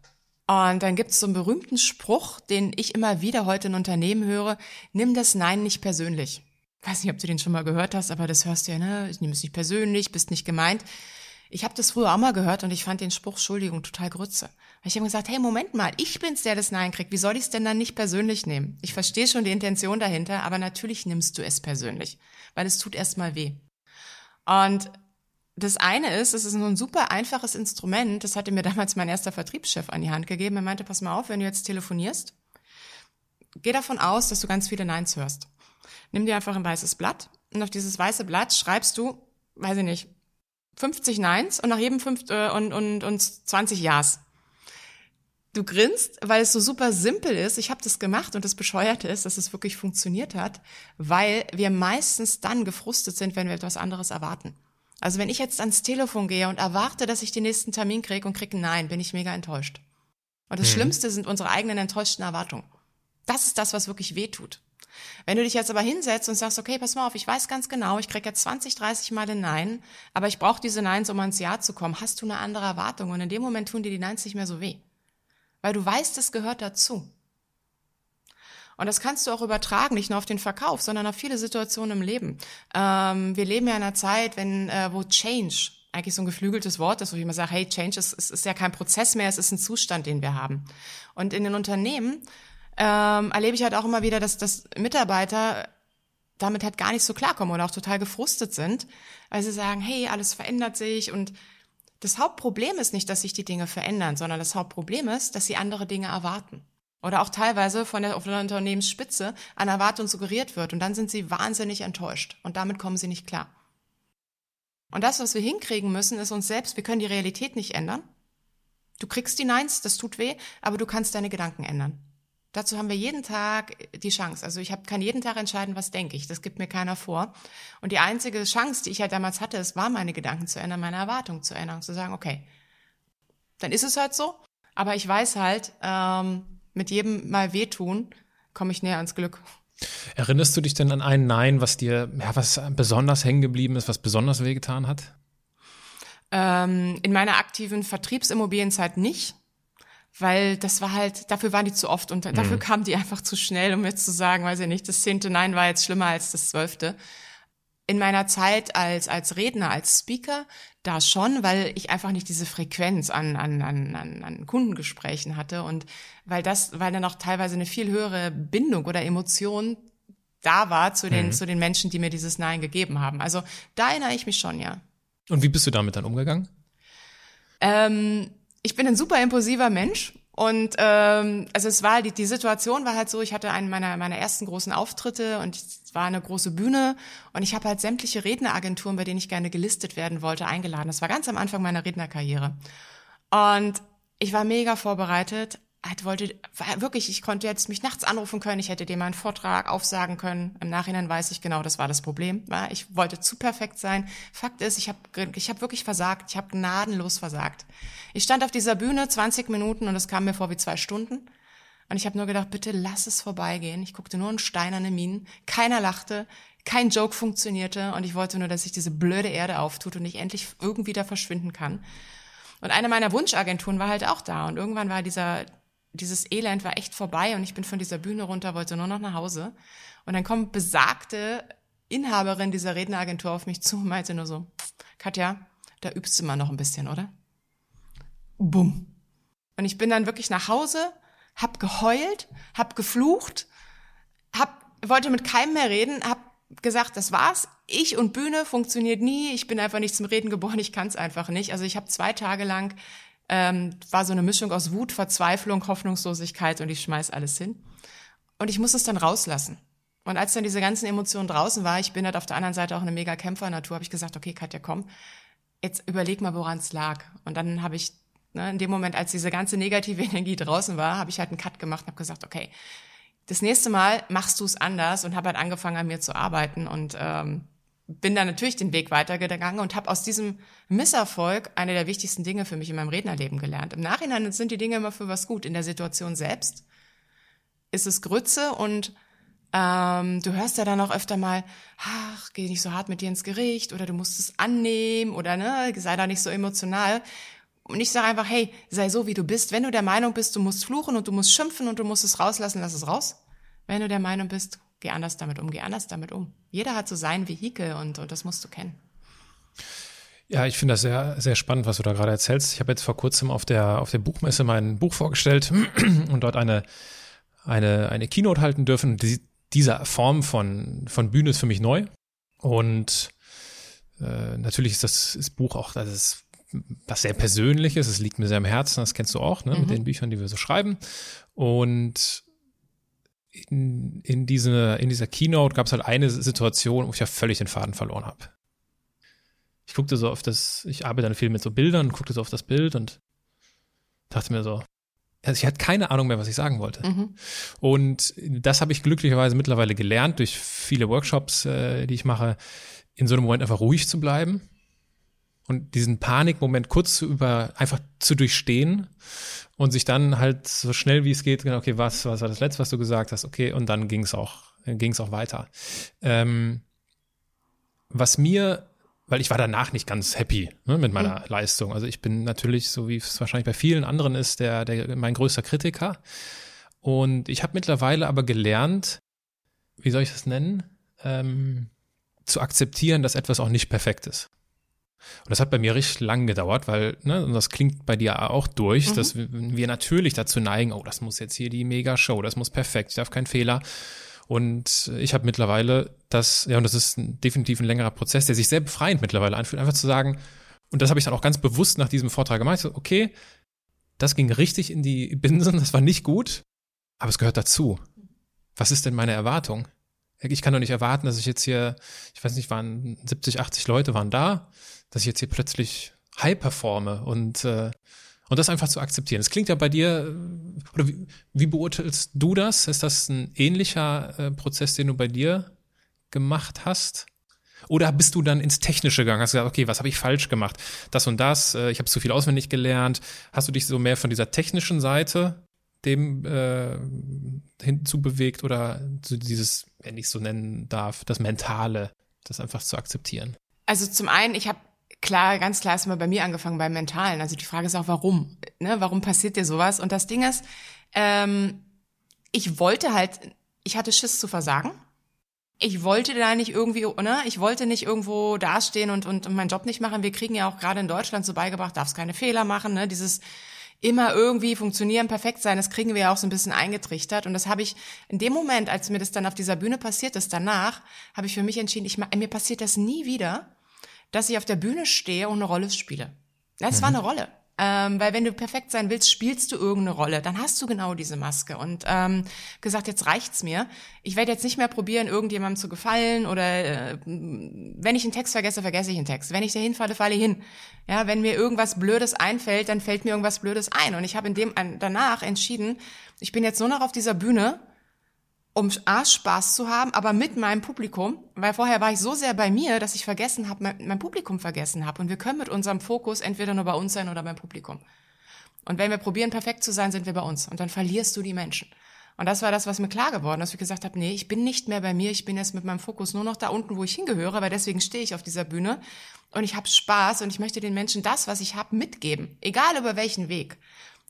Und dann gibt es so einen berühmten Spruch, den ich immer wieder heute in Unternehmen höre, nimm das Nein nicht persönlich. Ich weiß nicht, ob du den schon mal gehört hast, aber das hörst du ja, ne? Nimm es nicht persönlich, bist nicht gemeint. Ich habe das früher auch mal gehört und ich fand den Spruch, Entschuldigung, total Grütze. Ich habe gesagt, hey, Moment mal, ich bin's, der das Nein kriegt. Wie soll ich es denn dann nicht persönlich nehmen? Ich verstehe schon die Intention dahinter, aber natürlich nimmst du es persönlich, weil es tut erstmal weh. Und das eine ist, es ist ein super einfaches Instrument. Das hatte mir damals mein erster Vertriebschef an die Hand gegeben. Er meinte, pass mal auf, wenn du jetzt telefonierst, geh davon aus, dass du ganz viele Neins hörst. Nimm dir einfach ein weißes Blatt und auf dieses weiße Blatt schreibst du, weiß ich nicht, 50 Neins und nach jedem fünf, äh, und, und, und 20 Ja's. Du grinst, weil es so super simpel ist. Ich habe das gemacht und das Bescheuerte ist, dass es wirklich funktioniert hat, weil wir meistens dann gefrustet sind, wenn wir etwas anderes erwarten. Also wenn ich jetzt ans Telefon gehe und erwarte, dass ich den nächsten Termin kriege und kriege Nein, bin ich mega enttäuscht. Und das mhm. Schlimmste sind unsere eigenen enttäuschten Erwartungen. Das ist das, was wirklich weh tut. Wenn du dich jetzt aber hinsetzt und sagst, okay, pass mal auf, ich weiß ganz genau, ich kriege jetzt 20, 30 Mal ein Nein, aber ich brauche diese Neins, um ans Ja zu kommen, hast du eine andere Erwartung und in dem Moment tun dir die Neins nicht mehr so weh. Weil du weißt, es gehört dazu. Und das kannst du auch übertragen, nicht nur auf den Verkauf, sondern auf viele Situationen im Leben. Ähm, wir leben ja in einer Zeit, wenn, äh, wo Change eigentlich so ein geflügeltes Wort ist, wo ich immer sage, hey, Change ist, ist, ist ja kein Prozess mehr, es ist ein Zustand, den wir haben. Und in den Unternehmen ähm, erlebe ich halt auch immer wieder, dass, dass Mitarbeiter damit halt gar nicht so klarkommen oder auch total gefrustet sind, weil sie sagen, hey, alles verändert sich und das Hauptproblem ist nicht, dass sich die Dinge verändern, sondern das Hauptproblem ist, dass sie andere Dinge erwarten. Oder auch teilweise von der, auf der Unternehmensspitze an Erwartung suggeriert wird und dann sind sie wahnsinnig enttäuscht und damit kommen sie nicht klar. Und das, was wir hinkriegen müssen, ist uns selbst, wir können die Realität nicht ändern. Du kriegst die Neins, das tut weh, aber du kannst deine Gedanken ändern. Dazu haben wir jeden Tag die Chance. Also ich hab, kann jeden Tag entscheiden, was denke ich. Das gibt mir keiner vor. Und die einzige Chance, die ich halt damals hatte, es war meine Gedanken zu ändern, meine Erwartungen zu ändern, zu sagen, okay, dann ist es halt so. Aber ich weiß halt, ähm, mit jedem Mal wehtun, komme ich näher ans Glück. Erinnerst du dich denn an ein Nein, was dir, ja, was besonders hängen geblieben ist, was besonders wehgetan hat? Ähm, in meiner aktiven Vertriebsimmobilienzeit nicht weil das war halt, dafür waren die zu oft und mhm. dafür kamen die einfach zu schnell, um mir zu sagen, weiß ich nicht, das zehnte Nein war jetzt schlimmer als das zwölfte. In meiner Zeit als, als Redner, als Speaker, da schon, weil ich einfach nicht diese Frequenz an, an, an, an Kundengesprächen hatte und weil das, weil dann auch teilweise eine viel höhere Bindung oder Emotion da war zu den, mhm. zu den Menschen, die mir dieses Nein gegeben haben. Also da erinnere ich mich schon, ja. Und wie bist du damit dann umgegangen? Ähm, ich bin ein super impulsiver Mensch und ähm, also es war die, die Situation war halt so, ich hatte einen meiner meiner ersten großen Auftritte und es war eine große Bühne und ich habe halt sämtliche Redneragenturen, bei denen ich gerne gelistet werden wollte, eingeladen. Das war ganz am Anfang meiner Rednerkarriere. Und ich war mega vorbereitet, halt wollte, war wirklich, ich konnte jetzt mich nachts anrufen können, ich hätte dir meinen Vortrag aufsagen können. Im Nachhinein weiß ich genau, das war das Problem. Ich wollte zu perfekt sein. Fakt ist, ich habe ich hab wirklich versagt. Ich habe gnadenlos versagt. Ich stand auf dieser Bühne 20 Minuten und es kam mir vor wie zwei Stunden. Und ich habe nur gedacht, bitte lass es vorbeigehen. Ich guckte nur in steinerne Minen. Keiner lachte. Kein Joke funktionierte. Und ich wollte nur, dass sich diese blöde Erde auftut und ich endlich irgendwie da verschwinden kann. Und eine meiner Wunschagenturen war halt auch da. Und irgendwann war dieser dieses Elend war echt vorbei und ich bin von dieser Bühne runter, wollte nur noch nach Hause. Und dann kommt besagte Inhaberin dieser Redneragentur auf mich zu und meinte nur so, Katja, da übst du mal noch ein bisschen, oder? Bumm. Und ich bin dann wirklich nach Hause, hab geheult, hab geflucht, hab, wollte mit keinem mehr reden, hab gesagt, das war's. Ich und Bühne funktioniert nie. Ich bin einfach nicht zum Reden geboren. Ich kann's einfach nicht. Also ich habe zwei Tage lang ähm, war so eine Mischung aus Wut, Verzweiflung, Hoffnungslosigkeit und ich schmeiß alles hin. Und ich muss es dann rauslassen. Und als dann diese ganzen Emotionen draußen war, ich bin halt auf der anderen Seite auch eine mega Kämpfernatur, habe ich gesagt, okay, Katja, komm, jetzt überleg mal, woran es lag. Und dann habe ich, ne, in dem Moment, als diese ganze negative Energie draußen war, habe ich halt einen Cut gemacht und habe gesagt, okay, das nächste Mal machst du es anders und habe halt angefangen, an mir zu arbeiten und ähm, bin dann natürlich den Weg weitergegangen und habe aus diesem Misserfolg eine der wichtigsten Dinge für mich in meinem Rednerleben gelernt. Im Nachhinein sind die Dinge immer für was gut. In der Situation selbst ist es Grütze und ähm, du hörst ja dann auch öfter mal, ach, geh nicht so hart mit dir ins Gericht oder du musst es annehmen oder ne, sei da nicht so emotional. Und ich sage einfach, hey, sei so wie du bist. Wenn du der Meinung bist, du musst fluchen und du musst schimpfen und du musst es rauslassen, lass es raus. Wenn du der Meinung bist, geh anders damit um, geh anders damit um. Jeder hat so sein Vehikel und, und das musst du kennen. Ja, ich finde das sehr, sehr spannend, was du da gerade erzählst. Ich habe jetzt vor kurzem auf der, auf der Buchmesse mein Buch vorgestellt und dort eine, eine, eine Keynote halten dürfen. Die, diese Form von, von Bühne ist für mich neu. Und äh, natürlich ist das, das Buch auch, das ist was sehr Persönliches, es liegt mir sehr am Herzen, das kennst du auch, ne, mhm. mit den Büchern, die wir so schreiben. Und in, in, diese, in dieser Keynote gab es halt eine Situation, wo ich ja völlig den Faden verloren habe. Ich guckte so auf das, ich arbeite dann viel mit so Bildern, guckte so auf das Bild und dachte mir so, also ich hatte keine Ahnung mehr, was ich sagen wollte. Mhm. Und das habe ich glücklicherweise mittlerweile gelernt durch viele Workshops, äh, die ich mache, in so einem Moment einfach ruhig zu bleiben und diesen Panikmoment kurz zu über einfach zu durchstehen und sich dann halt so schnell wie es geht, genau, okay, was, was war das letzte, was du gesagt hast, okay, und dann ging es auch, ging es auch weiter. Ähm, was mir, weil ich war danach nicht ganz happy ne, mit meiner mhm. Leistung. Also ich bin natürlich, so wie es wahrscheinlich bei vielen anderen ist, der, der mein größter Kritiker. Und ich habe mittlerweile aber gelernt, wie soll ich das nennen, ähm, zu akzeptieren, dass etwas auch nicht perfekt ist. Und das hat bei mir richtig lang gedauert, weil, ne, und das klingt bei dir auch durch, mhm. dass wir natürlich dazu neigen, oh, das muss jetzt hier die Mega-Show, das muss perfekt, ich darf keinen Fehler. Und ich habe mittlerweile das, ja, und das ist definitiv ein längerer Prozess, der sich sehr befreiend mittlerweile anfühlt, einfach zu sagen, und das habe ich dann auch ganz bewusst nach diesem Vortrag gemacht. So, okay, das ging richtig in die Binsen, das war nicht gut, aber es gehört dazu. Was ist denn meine Erwartung? Ich kann doch nicht erwarten, dass ich jetzt hier, ich weiß nicht, waren 70, 80 Leute waren da, dass ich jetzt hier plötzlich high performe und äh, und das einfach zu akzeptieren. Es klingt ja bei dir, äh, oder wie, wie beurteilst du das? Ist das ein ähnlicher äh, Prozess, den du bei dir gemacht hast? Oder bist du dann ins Technische gegangen? Hast gesagt, okay, was habe ich falsch gemacht? Das und das, äh, ich habe zu viel auswendig gelernt. Hast du dich so mehr von dieser technischen Seite dem äh, hinzubewegt oder so dieses, wenn ich so nennen darf, das Mentale, das einfach zu akzeptieren? Also zum einen, ich habe klar, ganz klar ist immer bei mir angefangen beim Mentalen. Also die Frage ist auch, warum? Ne? Warum passiert dir sowas? Und das Ding ist, ähm, ich wollte halt, ich hatte Schiss zu versagen. Ich wollte da nicht irgendwie, ne? Ich wollte nicht irgendwo dastehen und, und, und meinen Job nicht machen. Wir kriegen ja auch gerade in Deutschland so beigebracht, darfst keine Fehler machen, ne? Dieses immer irgendwie funktionieren, perfekt sein, das kriegen wir ja auch so ein bisschen eingetrichtert. Und das habe ich in dem Moment, als mir das dann auf dieser Bühne passiert ist, danach, habe ich für mich entschieden, ich, mir passiert das nie wieder dass ich auf der Bühne stehe und eine Rolle spiele. Das mhm. war eine Rolle. Ähm, weil wenn du perfekt sein willst, spielst du irgendeine Rolle. Dann hast du genau diese Maske. Und ähm, gesagt, jetzt reicht's mir. Ich werde jetzt nicht mehr probieren, irgendjemandem zu gefallen oder äh, wenn ich einen Text vergesse, vergesse ich einen Text. Wenn ich da hinfalle, falle ich hin. Ja, wenn mir irgendwas Blödes einfällt, dann fällt mir irgendwas Blödes ein. Und ich habe in dem danach entschieden, ich bin jetzt nur noch auf dieser Bühne um A, Spaß zu haben, aber mit meinem Publikum, weil vorher war ich so sehr bei mir, dass ich vergessen habe, mein, mein, Publikum vergessen habe. Und wir können mit unserem Fokus entweder nur bei uns sein oder beim Publikum. Und wenn wir probieren, perfekt zu sein, sind wir bei uns. Und dann verlierst du die Menschen. Und das war das, was mir klar geworden ist, dass ich gesagt habe, nee, ich bin nicht mehr bei mir, ich bin jetzt mit meinem Fokus nur noch da unten, wo ich hingehöre, weil deswegen stehe ich auf dieser Bühne und ich habe Spaß und ich möchte den Menschen das, was ich habe, mitgeben, egal über welchen Weg.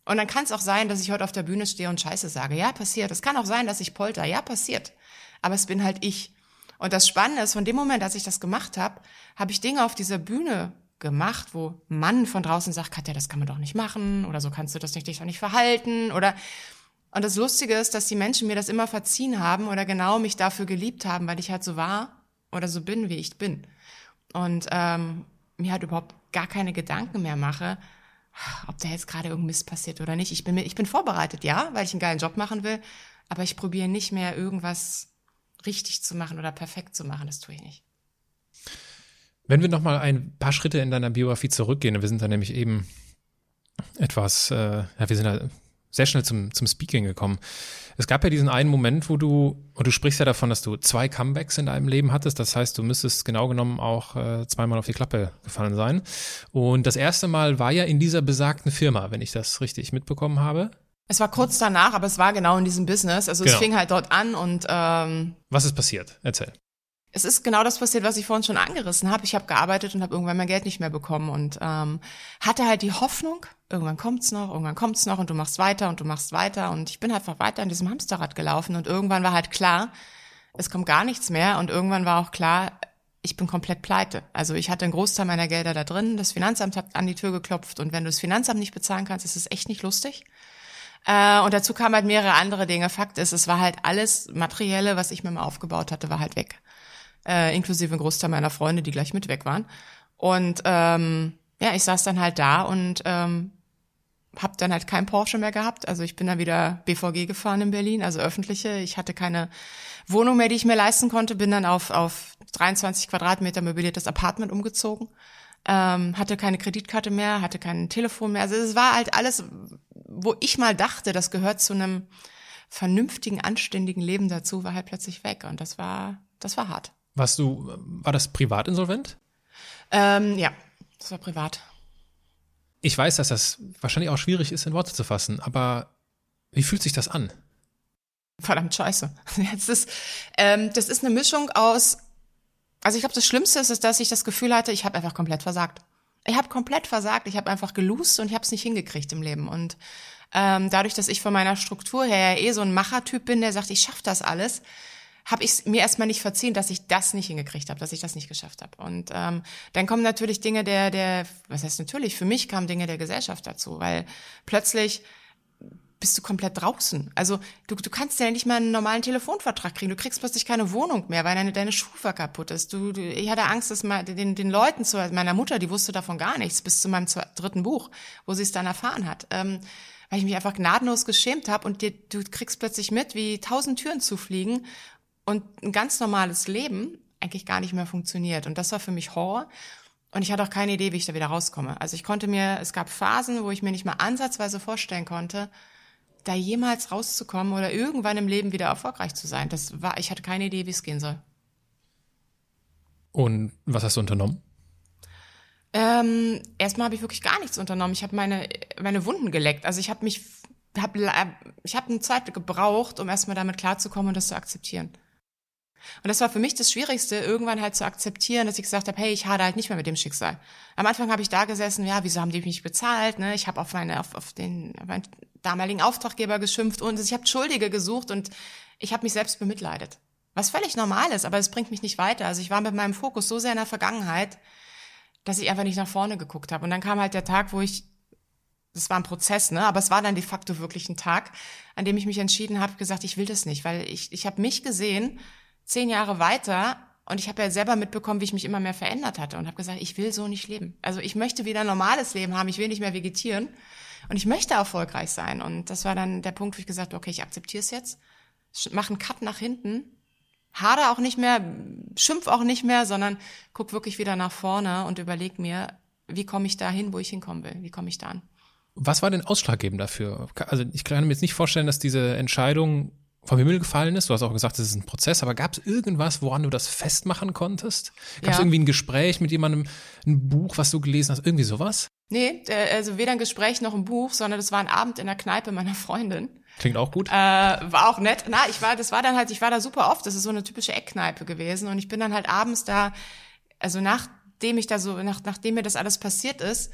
Und dann kann es auch sein, dass ich heute auf der Bühne stehe und Scheiße sage. Ja, passiert. Es kann auch sein, dass ich polter. Ja, passiert. Aber es bin halt ich. Und das Spannende ist, von dem Moment, als ich das gemacht habe, habe ich Dinge auf dieser Bühne gemacht, wo Mann von draußen sagt, Katja, das kann man doch nicht machen oder so kannst du das nicht, dich doch nicht verhalten oder und das Lustige ist, dass die Menschen mir das immer verziehen haben oder genau mich dafür geliebt haben, weil ich halt so war oder so bin, wie ich bin. Und ähm, mir halt überhaupt gar keine Gedanken mehr mache, ob da jetzt gerade irgendein Mist passiert oder nicht. Ich bin, ich bin vorbereitet, ja, weil ich einen geilen Job machen will, aber ich probiere nicht mehr irgendwas richtig zu machen oder perfekt zu machen. Das tue ich nicht. Wenn wir noch mal ein paar Schritte in deiner Biografie zurückgehen, wir sind da nämlich eben etwas, äh, ja, wir sind da sehr schnell zum, zum Speaking gekommen. Es gab ja diesen einen Moment, wo du, und du sprichst ja davon, dass du zwei Comebacks in deinem Leben hattest. Das heißt, du müsstest genau genommen auch äh, zweimal auf die Klappe gefallen sein. Und das erste Mal war ja in dieser besagten Firma, wenn ich das richtig mitbekommen habe. Es war kurz danach, aber es war genau in diesem Business. Also genau. es fing halt dort an und ähm, Was ist passiert? Erzähl es ist genau das passiert, was ich vorhin schon angerissen habe. Ich habe gearbeitet und habe irgendwann mein Geld nicht mehr bekommen und ähm, hatte halt die Hoffnung, irgendwann kommt's noch, irgendwann kommt's noch und du machst weiter und du machst weiter und ich bin einfach weiter in diesem Hamsterrad gelaufen und irgendwann war halt klar, es kommt gar nichts mehr und irgendwann war auch klar, ich bin komplett pleite. Also ich hatte einen Großteil meiner Gelder da drin, das Finanzamt hat an die Tür geklopft und wenn du das Finanzamt nicht bezahlen kannst, ist es echt nicht lustig. Äh, und dazu kamen halt mehrere andere Dinge. Fakt ist, es war halt alles Materielle, was ich mir mal aufgebaut hatte, war halt weg äh, inklusive ein Großteil meiner Freunde, die gleich mit weg waren. Und ähm, ja, ich saß dann halt da und ähm, habe dann halt kein Porsche mehr gehabt. Also ich bin dann wieder BVG gefahren in Berlin, also öffentliche. Ich hatte keine Wohnung mehr, die ich mir leisten konnte. Bin dann auf, auf 23 Quadratmeter möbliertes Apartment umgezogen. Ähm, hatte keine Kreditkarte mehr, hatte kein Telefon mehr. Also es war halt alles, wo ich mal dachte, das gehört zu einem vernünftigen, anständigen Leben dazu, war halt plötzlich weg. Und das war, das war hart. Warst du, war das privat insolvent? Ähm, ja, das war privat. Ich weiß, dass das wahrscheinlich auch schwierig ist, in Worte zu fassen, aber wie fühlt sich das an? Verdammt scheiße. Jetzt ist, ähm, das ist eine Mischung aus, also ich glaube, das Schlimmste ist, ist, dass ich das Gefühl hatte, ich habe einfach komplett versagt. Ich habe komplett versagt, ich habe einfach gelust und ich habe es nicht hingekriegt im Leben. Und ähm, dadurch, dass ich von meiner Struktur her ja eh so ein Machertyp bin, der sagt, ich schaffe das alles, habe ich mir erstmal nicht verziehen, dass ich das nicht hingekriegt habe, dass ich das nicht geschafft habe. Und ähm, dann kommen natürlich Dinge der, der, was heißt natürlich, für mich kamen Dinge der Gesellschaft dazu, weil plötzlich bist du komplett draußen. Also du, du kannst ja nicht mal einen normalen Telefonvertrag kriegen. Du kriegst plötzlich keine Wohnung mehr, weil deine, deine Schufa kaputt ist. Du, du, ich hatte Angst, dass mal den, den Leuten zu meiner Mutter, die wusste davon gar nichts, bis zu meinem dritten Buch, wo sie es dann erfahren hat. Ähm, weil ich mich einfach gnadenlos geschämt habe und dir, du kriegst plötzlich mit, wie tausend Türen zufliegen und ein ganz normales Leben eigentlich gar nicht mehr funktioniert. Und das war für mich Horror. Und ich hatte auch keine Idee, wie ich da wieder rauskomme. Also ich konnte mir, es gab Phasen, wo ich mir nicht mal ansatzweise vorstellen konnte, da jemals rauszukommen oder irgendwann im Leben wieder erfolgreich zu sein. Das war, ich hatte keine Idee, wie es gehen soll. Und was hast du unternommen? Ähm, erstmal habe ich wirklich gar nichts unternommen. Ich habe meine, meine Wunden geleckt. Also ich habe mich, hab, ich habe eine Zeit gebraucht, um erstmal damit klarzukommen und das zu akzeptieren. Und das war für mich das Schwierigste, irgendwann halt zu akzeptieren, dass ich gesagt habe, hey, ich hade halt nicht mehr mit dem Schicksal. Am Anfang habe ich da gesessen, ja, wieso haben die mich bezahlt? Ne? Ich habe auf meine, auf, auf den auf meinen damaligen Auftraggeber geschimpft und ich habe Schuldige gesucht und ich habe mich selbst bemitleidet. Was völlig normal ist, aber es bringt mich nicht weiter. Also ich war mit meinem Fokus so sehr in der Vergangenheit, dass ich einfach nicht nach vorne geguckt habe. Und dann kam halt der Tag, wo ich, das war ein Prozess, ne? Aber es war dann de facto wirklich ein Tag, an dem ich mich entschieden habe, gesagt, ich will das nicht, weil ich, ich habe mich gesehen, zehn Jahre weiter und ich habe ja selber mitbekommen, wie ich mich immer mehr verändert hatte und habe gesagt, ich will so nicht leben. Also ich möchte wieder ein normales Leben haben, ich will nicht mehr vegetieren und ich möchte erfolgreich sein. Und das war dann der Punkt, wo ich gesagt habe, okay, ich akzeptiere es jetzt, mache einen Cut nach hinten, hader auch nicht mehr, schimpf auch nicht mehr, sondern guck wirklich wieder nach vorne und überleg mir, wie komme ich da hin, wo ich hinkommen will, wie komme ich da an. Was war denn ausschlaggebend dafür? Also ich kann mir jetzt nicht vorstellen, dass diese Entscheidung vom Himmel gefallen ist. Du hast auch gesagt, das ist ein Prozess, aber gab es irgendwas, woran du das festmachen konntest? Gab es ja. irgendwie ein Gespräch mit jemandem, ein Buch, was du gelesen hast, irgendwie sowas? Nee, äh, also weder ein Gespräch noch ein Buch, sondern das war ein Abend in der Kneipe meiner Freundin. Klingt auch gut. Äh, war auch nett. Na, ich war, das war dann halt, ich war da super oft. Das ist so eine typische Eckkneipe gewesen und ich bin dann halt abends da, also nachdem ich da so, nach, nachdem mir das alles passiert ist,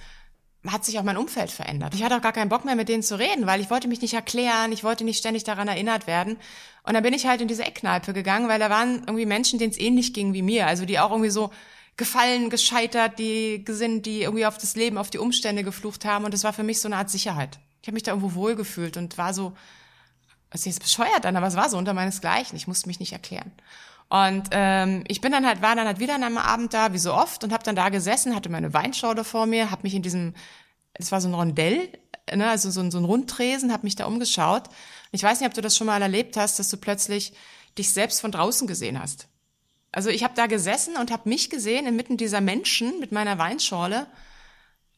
hat sich auch mein Umfeld verändert. Ich hatte auch gar keinen Bock mehr mit denen zu reden, weil ich wollte mich nicht erklären, ich wollte nicht ständig daran erinnert werden. Und dann bin ich halt in diese Eckkneipe gegangen, weil da waren irgendwie Menschen, denen es ähnlich ging wie mir. Also die auch irgendwie so gefallen, gescheitert, die sind, die irgendwie auf das Leben, auf die Umstände geflucht haben. Und das war für mich so eine Art Sicherheit. Ich habe mich da irgendwo wohlgefühlt und war so, es ist jetzt bescheuert dann, aber es war so unter meinesgleichen. Ich musste mich nicht erklären. Und ähm, ich bin dann halt, war dann halt wieder an einem Abend da, wie so oft, und habe dann da gesessen, hatte meine Weinschorle vor mir, habe mich in diesem, es war so ein Rondell, ne, also so, so ein Rundtresen, habe mich da umgeschaut. Und ich weiß nicht, ob du das schon mal erlebt hast, dass du plötzlich dich selbst von draußen gesehen hast. Also ich habe da gesessen und habe mich gesehen inmitten dieser Menschen mit meiner Weinschorle.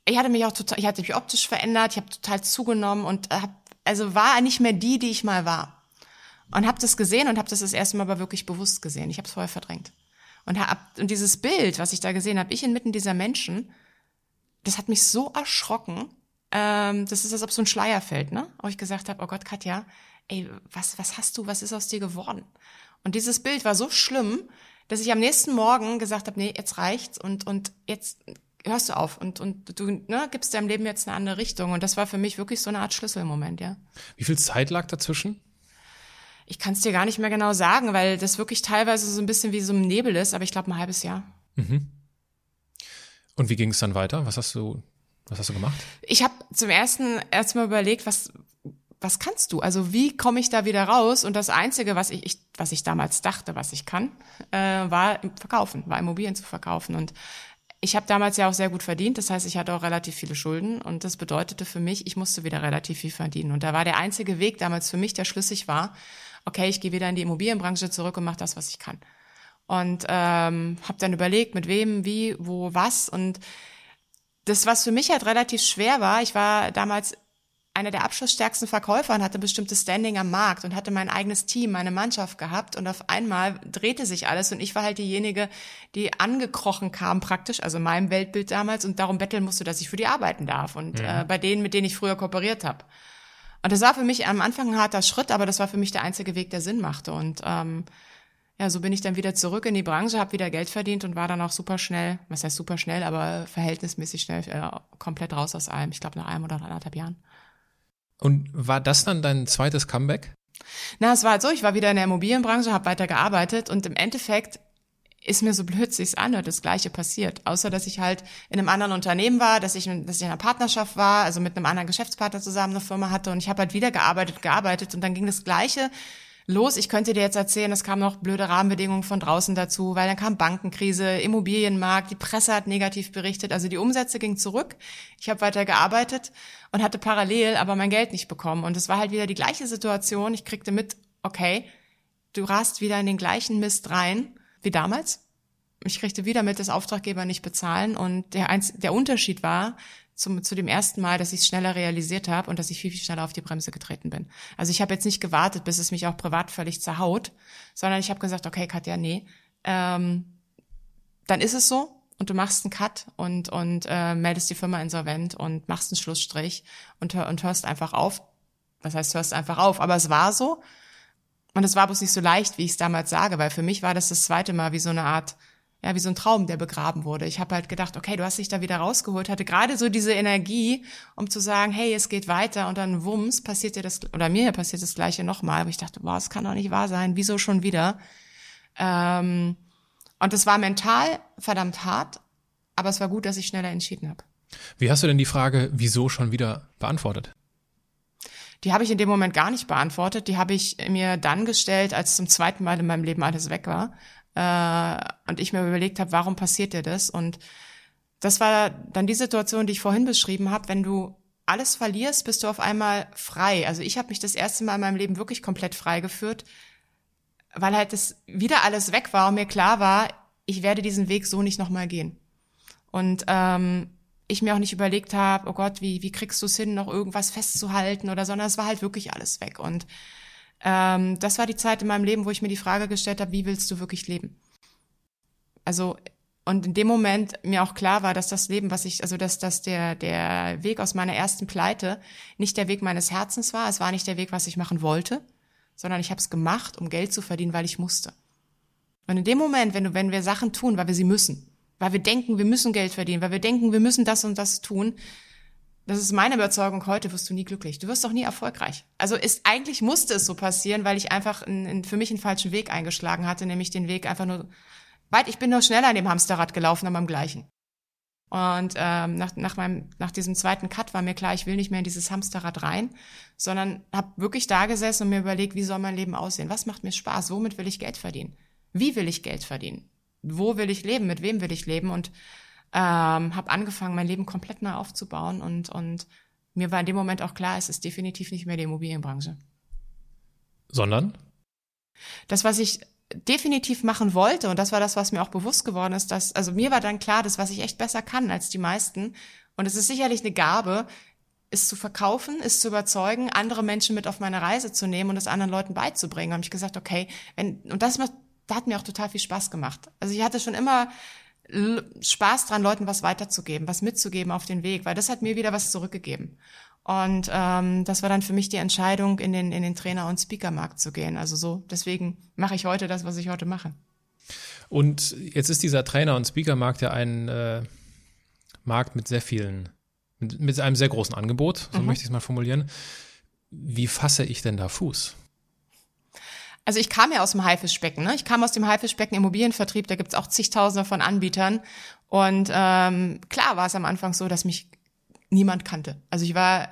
Ich hatte mich auch total, ich hatte mich optisch verändert, ich habe total zugenommen und hab, also war nicht mehr die, die ich mal war. Und habe das gesehen und habe das das erste Mal aber wirklich bewusst gesehen. Ich habe es vorher verdrängt. Und, hab, und dieses Bild, was ich da gesehen habe, ich inmitten dieser Menschen, das hat mich so erschrocken. Ähm, das ist, als ob so ein Schleier fällt, ne? Wo ich gesagt habe, oh Gott, Katja, ey, was, was hast du, was ist aus dir geworden? Und dieses Bild war so schlimm, dass ich am nächsten Morgen gesagt habe, nee, jetzt reicht's und, und jetzt hörst du auf und, und du ne, gibst deinem Leben jetzt eine andere Richtung. Und das war für mich wirklich so eine Art Schlüsselmoment, ja. Wie viel Zeit lag dazwischen? Ich kann es dir gar nicht mehr genau sagen, weil das wirklich teilweise so ein bisschen wie so ein Nebel ist, aber ich glaube ein halbes Jahr. Mhm. Und wie ging es dann weiter? Was hast du, was hast du gemacht? Ich habe zum ersten erstmal überlegt, was, was kannst du? Also wie komme ich da wieder raus? Und das Einzige, was ich, ich was ich damals dachte, was ich kann, äh, war verkaufen, war Immobilien zu verkaufen. Und ich habe damals ja auch sehr gut verdient, das heißt, ich hatte auch relativ viele Schulden und das bedeutete für mich, ich musste wieder relativ viel verdienen. Und da war der einzige Weg damals für mich, der schlüssig war, okay, ich gehe wieder in die Immobilienbranche zurück und mache das, was ich kann. Und ähm, habe dann überlegt, mit wem, wie, wo, was. Und das, was für mich halt relativ schwer war, ich war damals einer der abschlussstärksten Verkäufer und hatte bestimmtes Standing am Markt und hatte mein eigenes Team, meine Mannschaft gehabt und auf einmal drehte sich alles und ich war halt diejenige, die angekrochen kam praktisch, also in meinem Weltbild damals und darum betteln musste, dass ich für die arbeiten darf und mhm. äh, bei denen, mit denen ich früher kooperiert habe. Und das war für mich am Anfang ein harter Schritt, aber das war für mich der einzige Weg, der Sinn machte. Und ähm, ja, so bin ich dann wieder zurück in die Branche, habe wieder Geld verdient und war dann auch super schnell, was heißt super schnell, aber verhältnismäßig schnell äh, komplett raus aus allem. Ich glaube nach einem oder anderthalb Jahren. Und war das dann dein zweites Comeback? Na, es war halt so, ich war wieder in der Immobilienbranche, habe weiter gearbeitet und im Endeffekt ist mir so blöd sich's anhört, das Gleiche passiert. Außer, dass ich halt in einem anderen Unternehmen war, dass ich, dass ich in einer Partnerschaft war, also mit einem anderen Geschäftspartner zusammen eine Firma hatte und ich habe halt wieder gearbeitet, gearbeitet und dann ging das Gleiche los. Ich könnte dir jetzt erzählen, es kamen noch blöde Rahmenbedingungen von draußen dazu, weil dann kam Bankenkrise, Immobilienmarkt, die Presse hat negativ berichtet, also die Umsätze gingen zurück. Ich habe weiter gearbeitet und hatte parallel aber mein Geld nicht bekommen und es war halt wieder die gleiche Situation. Ich kriegte mit, okay, du rast wieder in den gleichen Mist rein wie damals. Ich kriegte wieder mit, dass Auftraggeber nicht bezahlen und der, Einz der Unterschied war zum, zu dem ersten Mal, dass ich es schneller realisiert habe und dass ich viel, viel schneller auf die Bremse getreten bin. Also ich habe jetzt nicht gewartet, bis es mich auch privat völlig zerhaut, sondern ich habe gesagt, okay, Katja, nee, ähm, dann ist es so und du machst einen Cut und, und äh, meldest die Firma insolvent und machst einen Schlussstrich und, und hörst einfach auf. Was heißt, hörst einfach auf? Aber es war so und es war bloß nicht so leicht, wie ich es damals sage, weil für mich war das das zweite Mal wie so eine Art, ja, wie so ein Traum, der begraben wurde. Ich habe halt gedacht, okay, du hast dich da wieder rausgeholt, hatte gerade so diese Energie, um zu sagen, hey, es geht weiter und dann wumms, passiert dir das, oder mir passiert das Gleiche nochmal. Aber ich dachte, wow, es kann doch nicht wahr sein, wieso schon wieder? Ähm, und es war mental verdammt hart, aber es war gut, dass ich schneller entschieden habe. Wie hast du denn die Frage, wieso schon wieder beantwortet? Die habe ich in dem Moment gar nicht beantwortet. Die habe ich mir dann gestellt, als zum zweiten Mal in meinem Leben alles weg war. Äh, und ich mir überlegt habe, warum passiert dir das? Und das war dann die Situation, die ich vorhin beschrieben habe. Wenn du alles verlierst, bist du auf einmal frei. Also ich habe mich das erste Mal in meinem Leben wirklich komplett frei geführt, weil halt das wieder alles weg war und mir klar war, ich werde diesen Weg so nicht nochmal gehen. Und ähm, ich mir auch nicht überlegt habe, oh Gott, wie, wie kriegst du es hin, noch irgendwas festzuhalten oder, sondern es war halt wirklich alles weg. Und ähm, das war die Zeit in meinem Leben, wo ich mir die Frage gestellt habe, wie willst du wirklich leben? Also, und in dem Moment mir auch klar war, dass das Leben, was ich, also dass, dass der, der Weg aus meiner ersten Pleite nicht der Weg meines Herzens war, es war nicht der Weg, was ich machen wollte, sondern ich habe es gemacht, um Geld zu verdienen, weil ich musste. Und in dem Moment, wenn du, wenn wir Sachen tun, weil wir sie müssen, weil wir denken, wir müssen Geld verdienen, weil wir denken, wir müssen das und das tun. Das ist meine Überzeugung, heute wirst du nie glücklich. Du wirst doch nie erfolgreich. Also ist, eigentlich musste es so passieren, weil ich einfach in, in, für mich einen falschen Weg eingeschlagen hatte, nämlich den Weg einfach nur weit, ich bin nur schneller an dem Hamsterrad gelaufen, aber am gleichen. Und ähm, nach, nach, meinem, nach diesem zweiten Cut war mir klar, ich will nicht mehr in dieses Hamsterrad rein, sondern habe wirklich da gesessen und mir überlegt, wie soll mein Leben aussehen? Was macht mir Spaß? Womit will ich Geld verdienen? Wie will ich Geld verdienen? Wo will ich leben, mit wem will ich leben und ähm, habe angefangen, mein Leben komplett neu aufzubauen und, und mir war in dem Moment auch klar, es ist definitiv nicht mehr die Immobilienbranche. Sondern? Das, was ich definitiv machen wollte, und das war das, was mir auch bewusst geworden ist, dass, also mir war dann klar, das, was ich echt besser kann als die meisten, und es ist sicherlich eine Gabe, ist zu verkaufen, ist zu überzeugen, andere Menschen mit auf meine Reise zu nehmen und es anderen Leuten beizubringen. Habe ich gesagt, okay, wenn, und das da hat mir auch total viel Spaß gemacht. Also ich hatte schon immer Spaß dran, Leuten was weiterzugeben, was mitzugeben auf den Weg, weil das hat mir wieder was zurückgegeben. Und ähm, das war dann für mich die Entscheidung, in den, in den Trainer- und Speakermarkt zu gehen. Also so, deswegen mache ich heute das, was ich heute mache. Und jetzt ist dieser Trainer- und Speakermarkt ja ein äh, Markt mit sehr vielen, mit, mit einem sehr großen Angebot, so mhm. möchte ich es mal formulieren. Wie fasse ich denn da Fuß? Also ich kam ja aus dem Haifischbecken, ne? Ich kam aus dem Haifischbecken Immobilienvertrieb, da gibt's auch zigtausende von Anbietern. Und ähm, klar war es am Anfang so, dass mich niemand kannte. Also ich war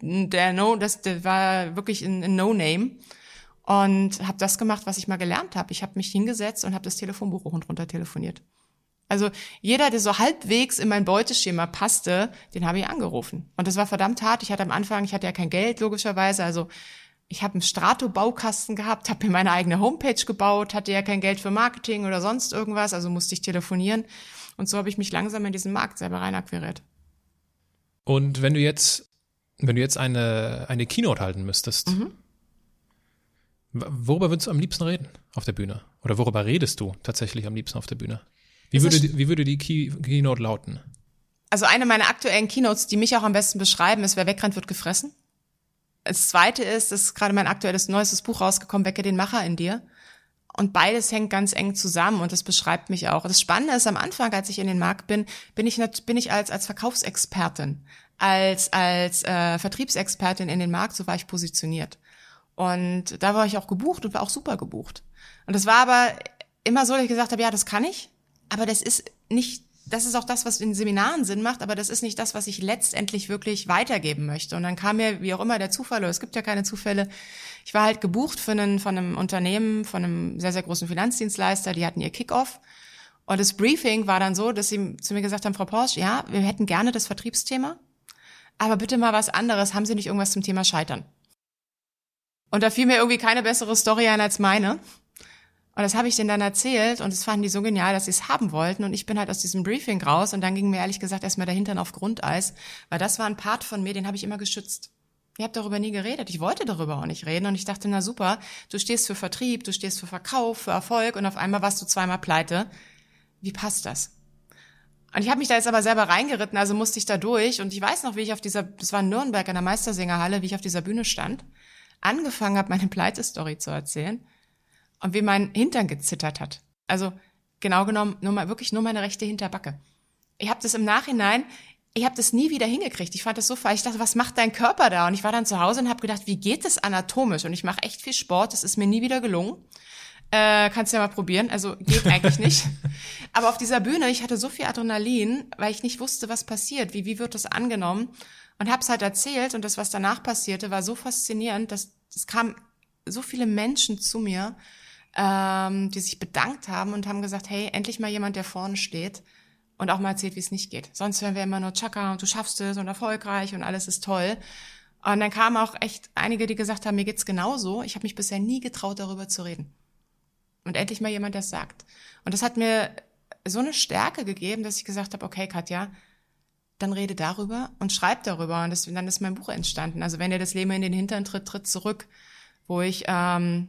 der No, das der war wirklich ein, ein No-Name und habe das gemacht, was ich mal gelernt habe. Ich habe mich hingesetzt und habe das Telefonbuch hoch und runter telefoniert. Also jeder, der so halbwegs in mein Beuteschema passte, den habe ich angerufen. Und das war verdammt hart. Ich hatte am Anfang, ich hatte ja kein Geld, logischerweise. Also ich habe einen Strato-Baukasten gehabt, habe mir meine eigene Homepage gebaut, hatte ja kein Geld für Marketing oder sonst irgendwas, also musste ich telefonieren. Und so habe ich mich langsam in diesen Markt selber reinakquiriert. Und wenn du jetzt, wenn du jetzt eine, eine Keynote halten müsstest, mhm. worüber würdest du am liebsten reden auf der Bühne? Oder worüber redest du tatsächlich am liebsten auf der Bühne? Wie, würde, wie würde die Key, Keynote lauten? Also eine meiner aktuellen Keynotes, die mich auch am besten beschreiben, ist, wer wegrennt, wird gefressen. Das zweite ist, es ist gerade mein aktuelles neuestes Buch rausgekommen, Wecke den Macher in dir. Und beides hängt ganz eng zusammen und das beschreibt mich auch. Das Spannende ist, am Anfang, als ich in den Markt bin, bin ich, bin ich als, als Verkaufsexpertin, als, als äh, Vertriebsexpertin in den Markt, so war ich positioniert. Und da war ich auch gebucht und war auch super gebucht. Und das war aber immer so, dass ich gesagt habe, ja, das kann ich, aber das ist nicht, das ist auch das, was in Seminaren Sinn macht, aber das ist nicht das, was ich letztendlich wirklich weitergeben möchte. Und dann kam mir, wie auch immer, der Zufall, oder es gibt ja keine Zufälle, ich war halt gebucht für einen, von einem Unternehmen, von einem sehr, sehr großen Finanzdienstleister, die hatten ihr Kickoff. Und das Briefing war dann so, dass sie zu mir gesagt haben, Frau Porsche, ja, wir hätten gerne das Vertriebsthema, aber bitte mal was anderes. Haben Sie nicht irgendwas zum Thema Scheitern? Und da fiel mir irgendwie keine bessere Story ein als meine. Und das habe ich denen dann erzählt und das fanden die so genial, dass sie es haben wollten. Und ich bin halt aus diesem Briefing raus und dann ging mir ehrlich gesagt erstmal der Hintern auf Grundeis, weil das war ein Part von mir, den habe ich immer geschützt. Ich habe darüber nie geredet. Ich wollte darüber auch nicht reden. Und ich dachte, na super, du stehst für Vertrieb, du stehst für Verkauf, für Erfolg und auf einmal warst du zweimal pleite. Wie passt das? Und ich habe mich da jetzt aber selber reingeritten, also musste ich da durch. Und ich weiß noch, wie ich auf dieser, das war in Nürnberg in der Meistersingerhalle, wie ich auf dieser Bühne stand, angefangen habe, meine Pleite-Story zu erzählen und wie mein Hintern gezittert hat. Also genau genommen nur mal wirklich nur meine rechte Hinterbacke. Ich habe das im Nachhinein, ich habe das nie wieder hingekriegt. Ich fand das so falsch. Ich dachte, was macht dein Körper da? Und ich war dann zu Hause und habe gedacht, wie geht das anatomisch? Und ich mache echt viel Sport. Das ist mir nie wieder gelungen. Äh, kannst ja mal probieren. Also geht eigentlich nicht. Aber auf dieser Bühne, ich hatte so viel Adrenalin, weil ich nicht wusste, was passiert. Wie wie wird das angenommen? Und habe es halt erzählt. Und das, was danach passierte, war so faszinierend, dass es kam so viele Menschen zu mir ähm, die sich bedankt haben und haben gesagt, hey, endlich mal jemand, der vorne steht und auch mal erzählt, wie es nicht geht. Sonst hören wir immer nur Chaka und du schaffst es und erfolgreich und alles ist toll. Und dann kamen auch echt einige, die gesagt haben, mir geht's genauso. Ich habe mich bisher nie getraut, darüber zu reden. Und endlich mal jemand, der es sagt. Und das hat mir so eine Stärke gegeben, dass ich gesagt habe, okay, Katja, dann rede darüber und schreib darüber. Und das, dann ist mein Buch entstanden. Also wenn dir das Leben in den Hintern tritt, tritt zurück, wo ich ähm,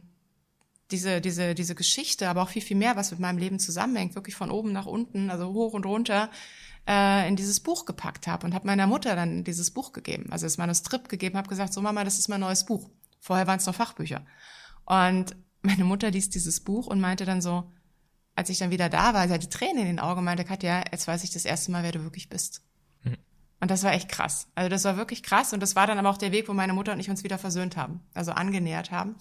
diese, diese, diese Geschichte, aber auch viel, viel mehr, was mit meinem Leben zusammenhängt, wirklich von oben nach unten, also hoch und runter, äh, in dieses Buch gepackt habe und habe meiner Mutter dann dieses Buch gegeben, also das Manuskript gegeben, habe gesagt, so Mama, das ist mein neues Buch. Vorher waren es noch Fachbücher. Und meine Mutter liest dieses Buch und meinte dann so, als ich dann wieder da war, sie hat die Tränen in den Augen, meinte Katja, jetzt weiß ich das erste Mal, wer du wirklich bist. Mhm. Und das war echt krass. Also das war wirklich krass und das war dann aber auch der Weg, wo meine Mutter und ich uns wieder versöhnt haben, also angenähert haben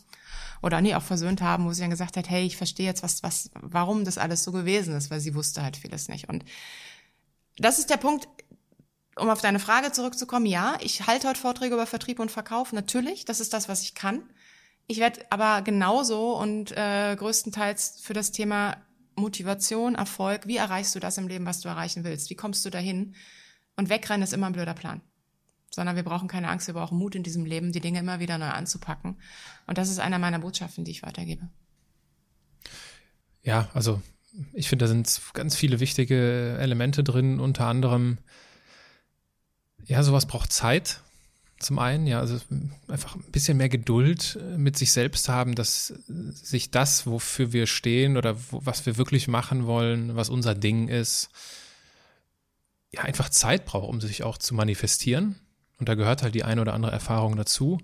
oder nee, auch versöhnt haben, wo sie dann gesagt hat, hey, ich verstehe jetzt, was, was, warum das alles so gewesen ist, weil sie wusste halt vieles nicht. Und das ist der Punkt, um auf deine Frage zurückzukommen, ja, ich halte heute Vorträge über Vertrieb und Verkauf, natürlich, das ist das, was ich kann. Ich werde aber genauso und äh, größtenteils für das Thema Motivation, Erfolg, wie erreichst du das im Leben, was du erreichen willst? Wie kommst du dahin? Und wegrennen ist immer ein blöder Plan sondern wir brauchen keine Angst, wir brauchen Mut in diesem Leben, die Dinge immer wieder neu anzupacken. Und das ist einer meiner Botschaften, die ich weitergebe. Ja, also ich finde, da sind ganz viele wichtige Elemente drin, unter anderem, ja, sowas braucht Zeit. Zum einen, ja, also einfach ein bisschen mehr Geduld mit sich selbst haben, dass sich das, wofür wir stehen oder wo, was wir wirklich machen wollen, was unser Ding ist, ja, einfach Zeit braucht, um sich auch zu manifestieren. Und da gehört halt die eine oder andere Erfahrung dazu.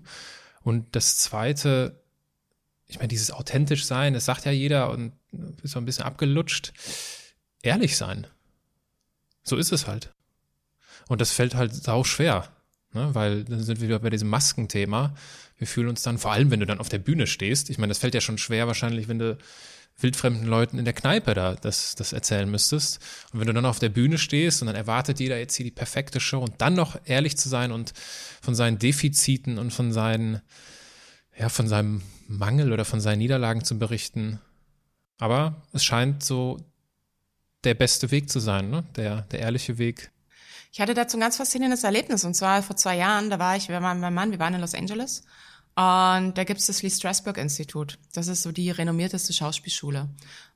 Und das zweite, ich meine, dieses authentisch sein, das sagt ja jeder und ist so ein bisschen abgelutscht. Ehrlich sein. So ist es halt. Und das fällt halt sau schwer, ne? weil dann sind wir wieder bei diesem Maskenthema. Wir fühlen uns dann, vor allem wenn du dann auf der Bühne stehst, ich meine, das fällt ja schon schwer wahrscheinlich, wenn du wildfremden Leuten in der Kneipe da das, das erzählen müsstest. Und wenn du dann auf der Bühne stehst und dann erwartet jeder jetzt hier die perfekte Show und dann noch ehrlich zu sein und von seinen Defiziten und von seinen, ja, von seinem Mangel oder von seinen Niederlagen zu berichten. Aber es scheint so der beste Weg zu sein, ne? der, der ehrliche Weg. Ich hatte dazu ein ganz faszinierendes Erlebnis und zwar vor zwei Jahren, da war ich, wir waren mein Mann, wir waren in Los Angeles und da gibt's das Lee Strasberg Institut. Das ist so die renommierteste Schauspielschule.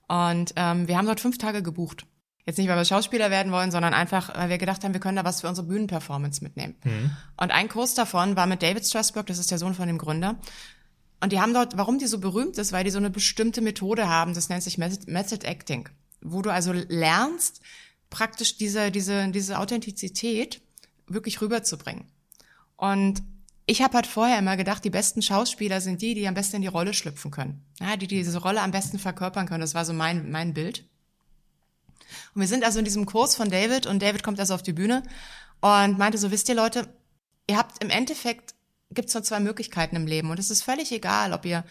Und ähm, wir haben dort fünf Tage gebucht. Jetzt nicht, weil wir Schauspieler werden wollen, sondern einfach, weil wir gedacht haben, wir können da was für unsere Bühnenperformance mitnehmen. Mhm. Und ein Kurs davon war mit David Strasberg, das ist der Sohn von dem Gründer. Und die haben dort, warum die so berühmt ist, weil die so eine bestimmte Methode haben, das nennt sich Method Acting, wo du also lernst, praktisch diese, diese, diese Authentizität wirklich rüberzubringen. Und ich habe halt vorher immer gedacht, die besten Schauspieler sind die, die am besten in die Rolle schlüpfen können. Ja, die diese Rolle am besten verkörpern können. Das war so mein, mein Bild. Und wir sind also in diesem Kurs von David und David kommt also auf die Bühne und meinte so, wisst ihr Leute, ihr habt im Endeffekt, gibt es nur zwei Möglichkeiten im Leben und es ist völlig egal, ob ihr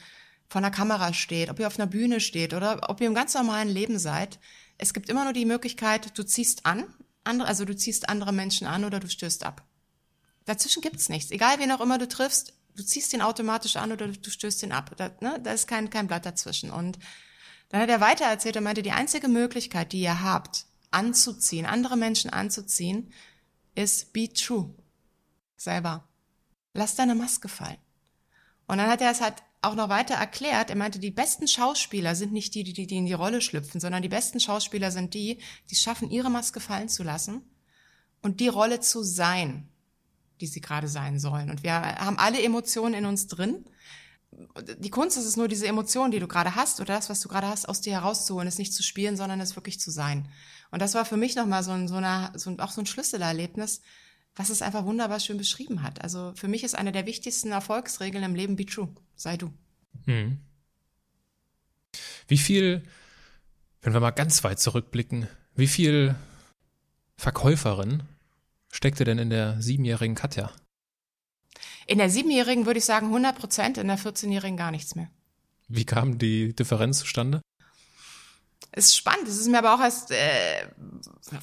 vor einer Kamera steht, ob ihr auf einer Bühne steht oder ob ihr im ganz normalen Leben seid, es gibt immer nur die Möglichkeit, du ziehst an, andere, also du ziehst andere Menschen an oder du stößt ab. Dazwischen gibt's nichts. Egal wen auch immer du triffst, du ziehst den automatisch an oder du stößt ihn ab. Da, ne, da ist kein, kein Blatt dazwischen. Und dann hat er weiter erzählt, er meinte, die einzige Möglichkeit, die ihr habt, anzuziehen, andere Menschen anzuziehen, ist be true. Selber. Lass deine Maske fallen. Und dann hat er es halt auch noch weiter erklärt. Er meinte, die besten Schauspieler sind nicht die, die, die in die Rolle schlüpfen, sondern die besten Schauspieler sind die, die es schaffen, ihre Maske fallen zu lassen und die Rolle zu sein, die sie gerade sein sollen. Und wir haben alle Emotionen in uns drin. Die Kunst ist es nur, diese Emotionen, die du gerade hast oder das, was du gerade hast, aus dir herauszuholen, es nicht zu spielen, sondern es wirklich zu sein. Und das war für mich nochmal so ein, so, eine, so ein, auch so ein Schlüsselerlebnis, was es einfach wunderbar schön beschrieben hat. Also für mich ist eine der wichtigsten Erfolgsregeln im Leben, be true, sei du. Hm. Wie viel, wenn wir mal ganz weit zurückblicken, wie viel Verkäuferin steckte denn in der siebenjährigen Katja? In der siebenjährigen würde ich sagen 100 Prozent, in der 14-jährigen gar nichts mehr. Wie kam die Differenz zustande? ist spannend. Es ist mir aber auch erst äh,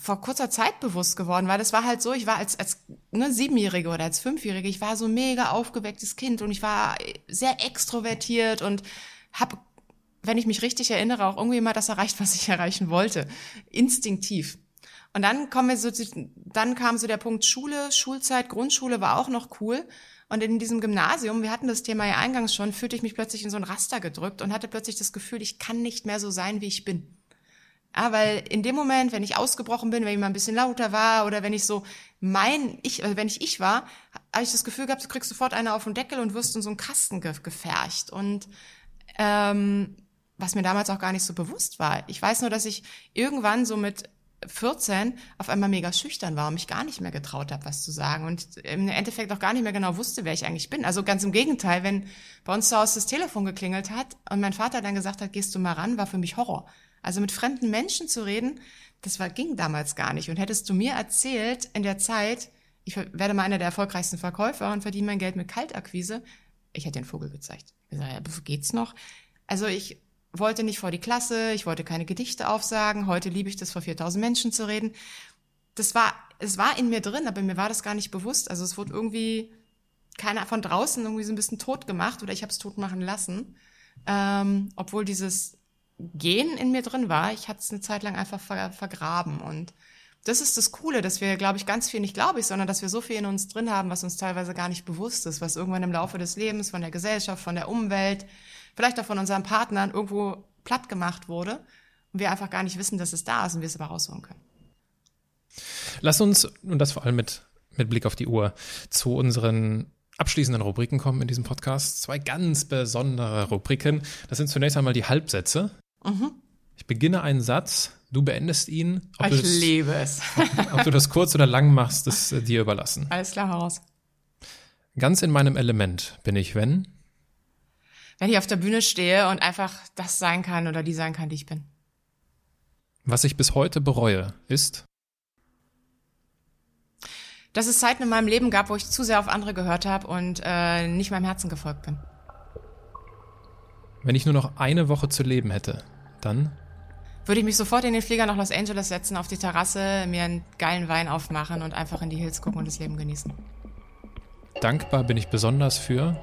vor kurzer Zeit bewusst geworden, weil das war halt so, ich war als, als ne, Siebenjährige oder als Fünfjährige, ich war so mega aufgewecktes Kind und ich war sehr extrovertiert und habe, wenn ich mich richtig erinnere, auch irgendwie mal das erreicht, was ich erreichen wollte. Instinktiv. Und dann kommen wir so, dann kam so der Punkt Schule, Schulzeit, Grundschule war auch noch cool. Und in diesem Gymnasium, wir hatten das Thema ja eingangs schon, fühlte ich mich plötzlich in so ein Raster gedrückt und hatte plötzlich das Gefühl, ich kann nicht mehr so sein, wie ich bin. Ja, weil in dem Moment, wenn ich ausgebrochen bin, wenn ich mal ein bisschen lauter war oder wenn ich so mein, ich, also wenn ich ich war, habe ich das Gefühl gehabt, du kriegst sofort eine auf den Deckel und wirst in so einen Kasten ge gefercht. Und ähm, was mir damals auch gar nicht so bewusst war. Ich weiß nur, dass ich irgendwann so mit 14 auf einmal mega schüchtern war und mich gar nicht mehr getraut habe, was zu sagen und im Endeffekt auch gar nicht mehr genau wusste, wer ich eigentlich bin. Also ganz im Gegenteil, wenn bei uns zu Hause das Telefon geklingelt hat und mein Vater dann gesagt hat, gehst du mal ran, war für mich Horror. Also mit fremden Menschen zu reden, das war, ging damals gar nicht. Und hättest du mir erzählt in der Zeit, ich werde mal einer der erfolgreichsten Verkäufer und verdiene mein Geld mit Kaltakquise, ich hätte den Vogel gezeigt. Ich gesagt, ja, geht's noch? Also ich wollte nicht vor die Klasse, ich wollte keine Gedichte aufsagen, heute liebe ich das, vor 4000 Menschen zu reden. Das war, es war in mir drin, aber mir war das gar nicht bewusst. Also es wurde irgendwie keiner von draußen irgendwie so ein bisschen tot gemacht oder ich habe es tot machen lassen. Ähm, obwohl dieses Gen in mir drin war. Ich hatte es eine Zeit lang einfach ver vergraben. Und das ist das Coole, dass wir, glaube ich, ganz viel, nicht glaube ich, sondern dass wir so viel in uns drin haben, was uns teilweise gar nicht bewusst ist, was irgendwann im Laufe des Lebens von der Gesellschaft, von der Umwelt, vielleicht auch von unseren Partnern irgendwo platt gemacht wurde und wir einfach gar nicht wissen, dass es da ist und wir es aber rausholen können. Lass uns, und das vor allem mit, mit Blick auf die Uhr, zu unseren abschließenden Rubriken kommen in diesem Podcast. Zwei ganz besondere Rubriken. Das sind zunächst einmal die Halbsätze. Mhm. Ich beginne einen Satz, du beendest ihn. Ob ich liebe es. ob, ob, du das kurz oder lang machst, ist äh, dir überlassen. Alles klar, heraus. Ganz in meinem Element bin ich, wenn? Wenn ich auf der Bühne stehe und einfach das sein kann oder die sein kann, die ich bin. Was ich bis heute bereue, ist? Dass es Zeiten in meinem Leben gab, wo ich zu sehr auf andere gehört habe und äh, nicht meinem Herzen gefolgt bin. Wenn ich nur noch eine Woche zu leben hätte, dann? Würde ich mich sofort in den Flieger nach Los Angeles setzen, auf die Terrasse, mir einen geilen Wein aufmachen und einfach in die Hills gucken und das Leben genießen. Dankbar bin ich besonders für?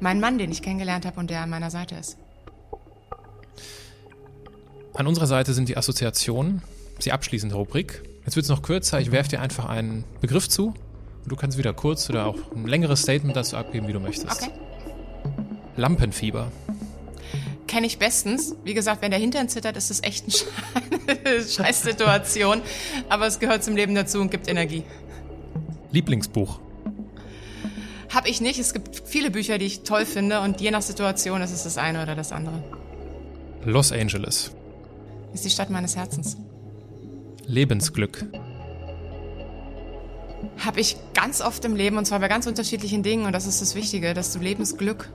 Meinen Mann, den ich kennengelernt habe und der an meiner Seite ist. An unserer Seite sind die Assoziationen, die abschließende Rubrik. Jetzt wird es noch kürzer. Ich werfe dir einfach einen Begriff zu und du kannst wieder kurz oder auch ein längeres Statement dazu abgeben, wie du möchtest. Okay. Lampenfieber. Kenne ich bestens. Wie gesagt, wenn der Hintern zittert, ist das echt eine Scheißsituation. Aber es gehört zum Leben dazu und gibt Energie. Lieblingsbuch. Hab ich nicht. Es gibt viele Bücher, die ich toll finde und je nach Situation ist es das eine oder das andere. Los Angeles. Ist die Stadt meines Herzens. Lebensglück. Habe ich ganz oft im Leben und zwar bei ganz unterschiedlichen Dingen und das ist das Wichtige, dass du Lebensglück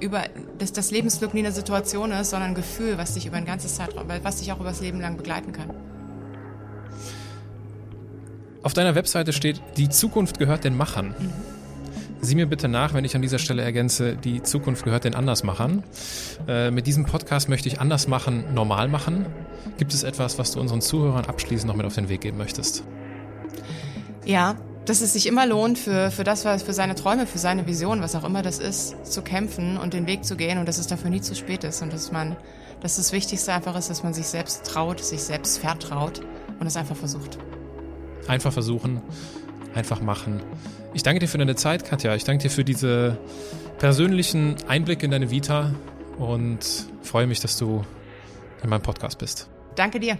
über, dass das Lebensglück nie eine Situation ist, sondern ein Gefühl, was dich über ein ganzes Zeitraum, was dich auch über das Leben lang begleiten kann. Auf deiner Webseite steht, die Zukunft gehört den Machern. Mhm. Sieh mir bitte nach, wenn ich an dieser Stelle ergänze, die Zukunft gehört den Andersmachern. Äh, mit diesem Podcast möchte ich anders machen, normal machen. Gibt es etwas, was du unseren Zuhörern abschließend noch mit auf den Weg geben möchtest? Ja, dass es sich immer lohnt, für, für das, was für seine Träume, für seine Vision, was auch immer das ist, zu kämpfen und den Weg zu gehen und dass es dafür nie zu spät ist und dass man, dass das Wichtigste einfach ist, dass man sich selbst traut, sich selbst vertraut und es einfach versucht. Einfach versuchen, einfach machen. Ich danke dir für deine Zeit, Katja. Ich danke dir für diese persönlichen Einblicke in deine Vita und freue mich, dass du in meinem Podcast bist. Danke dir.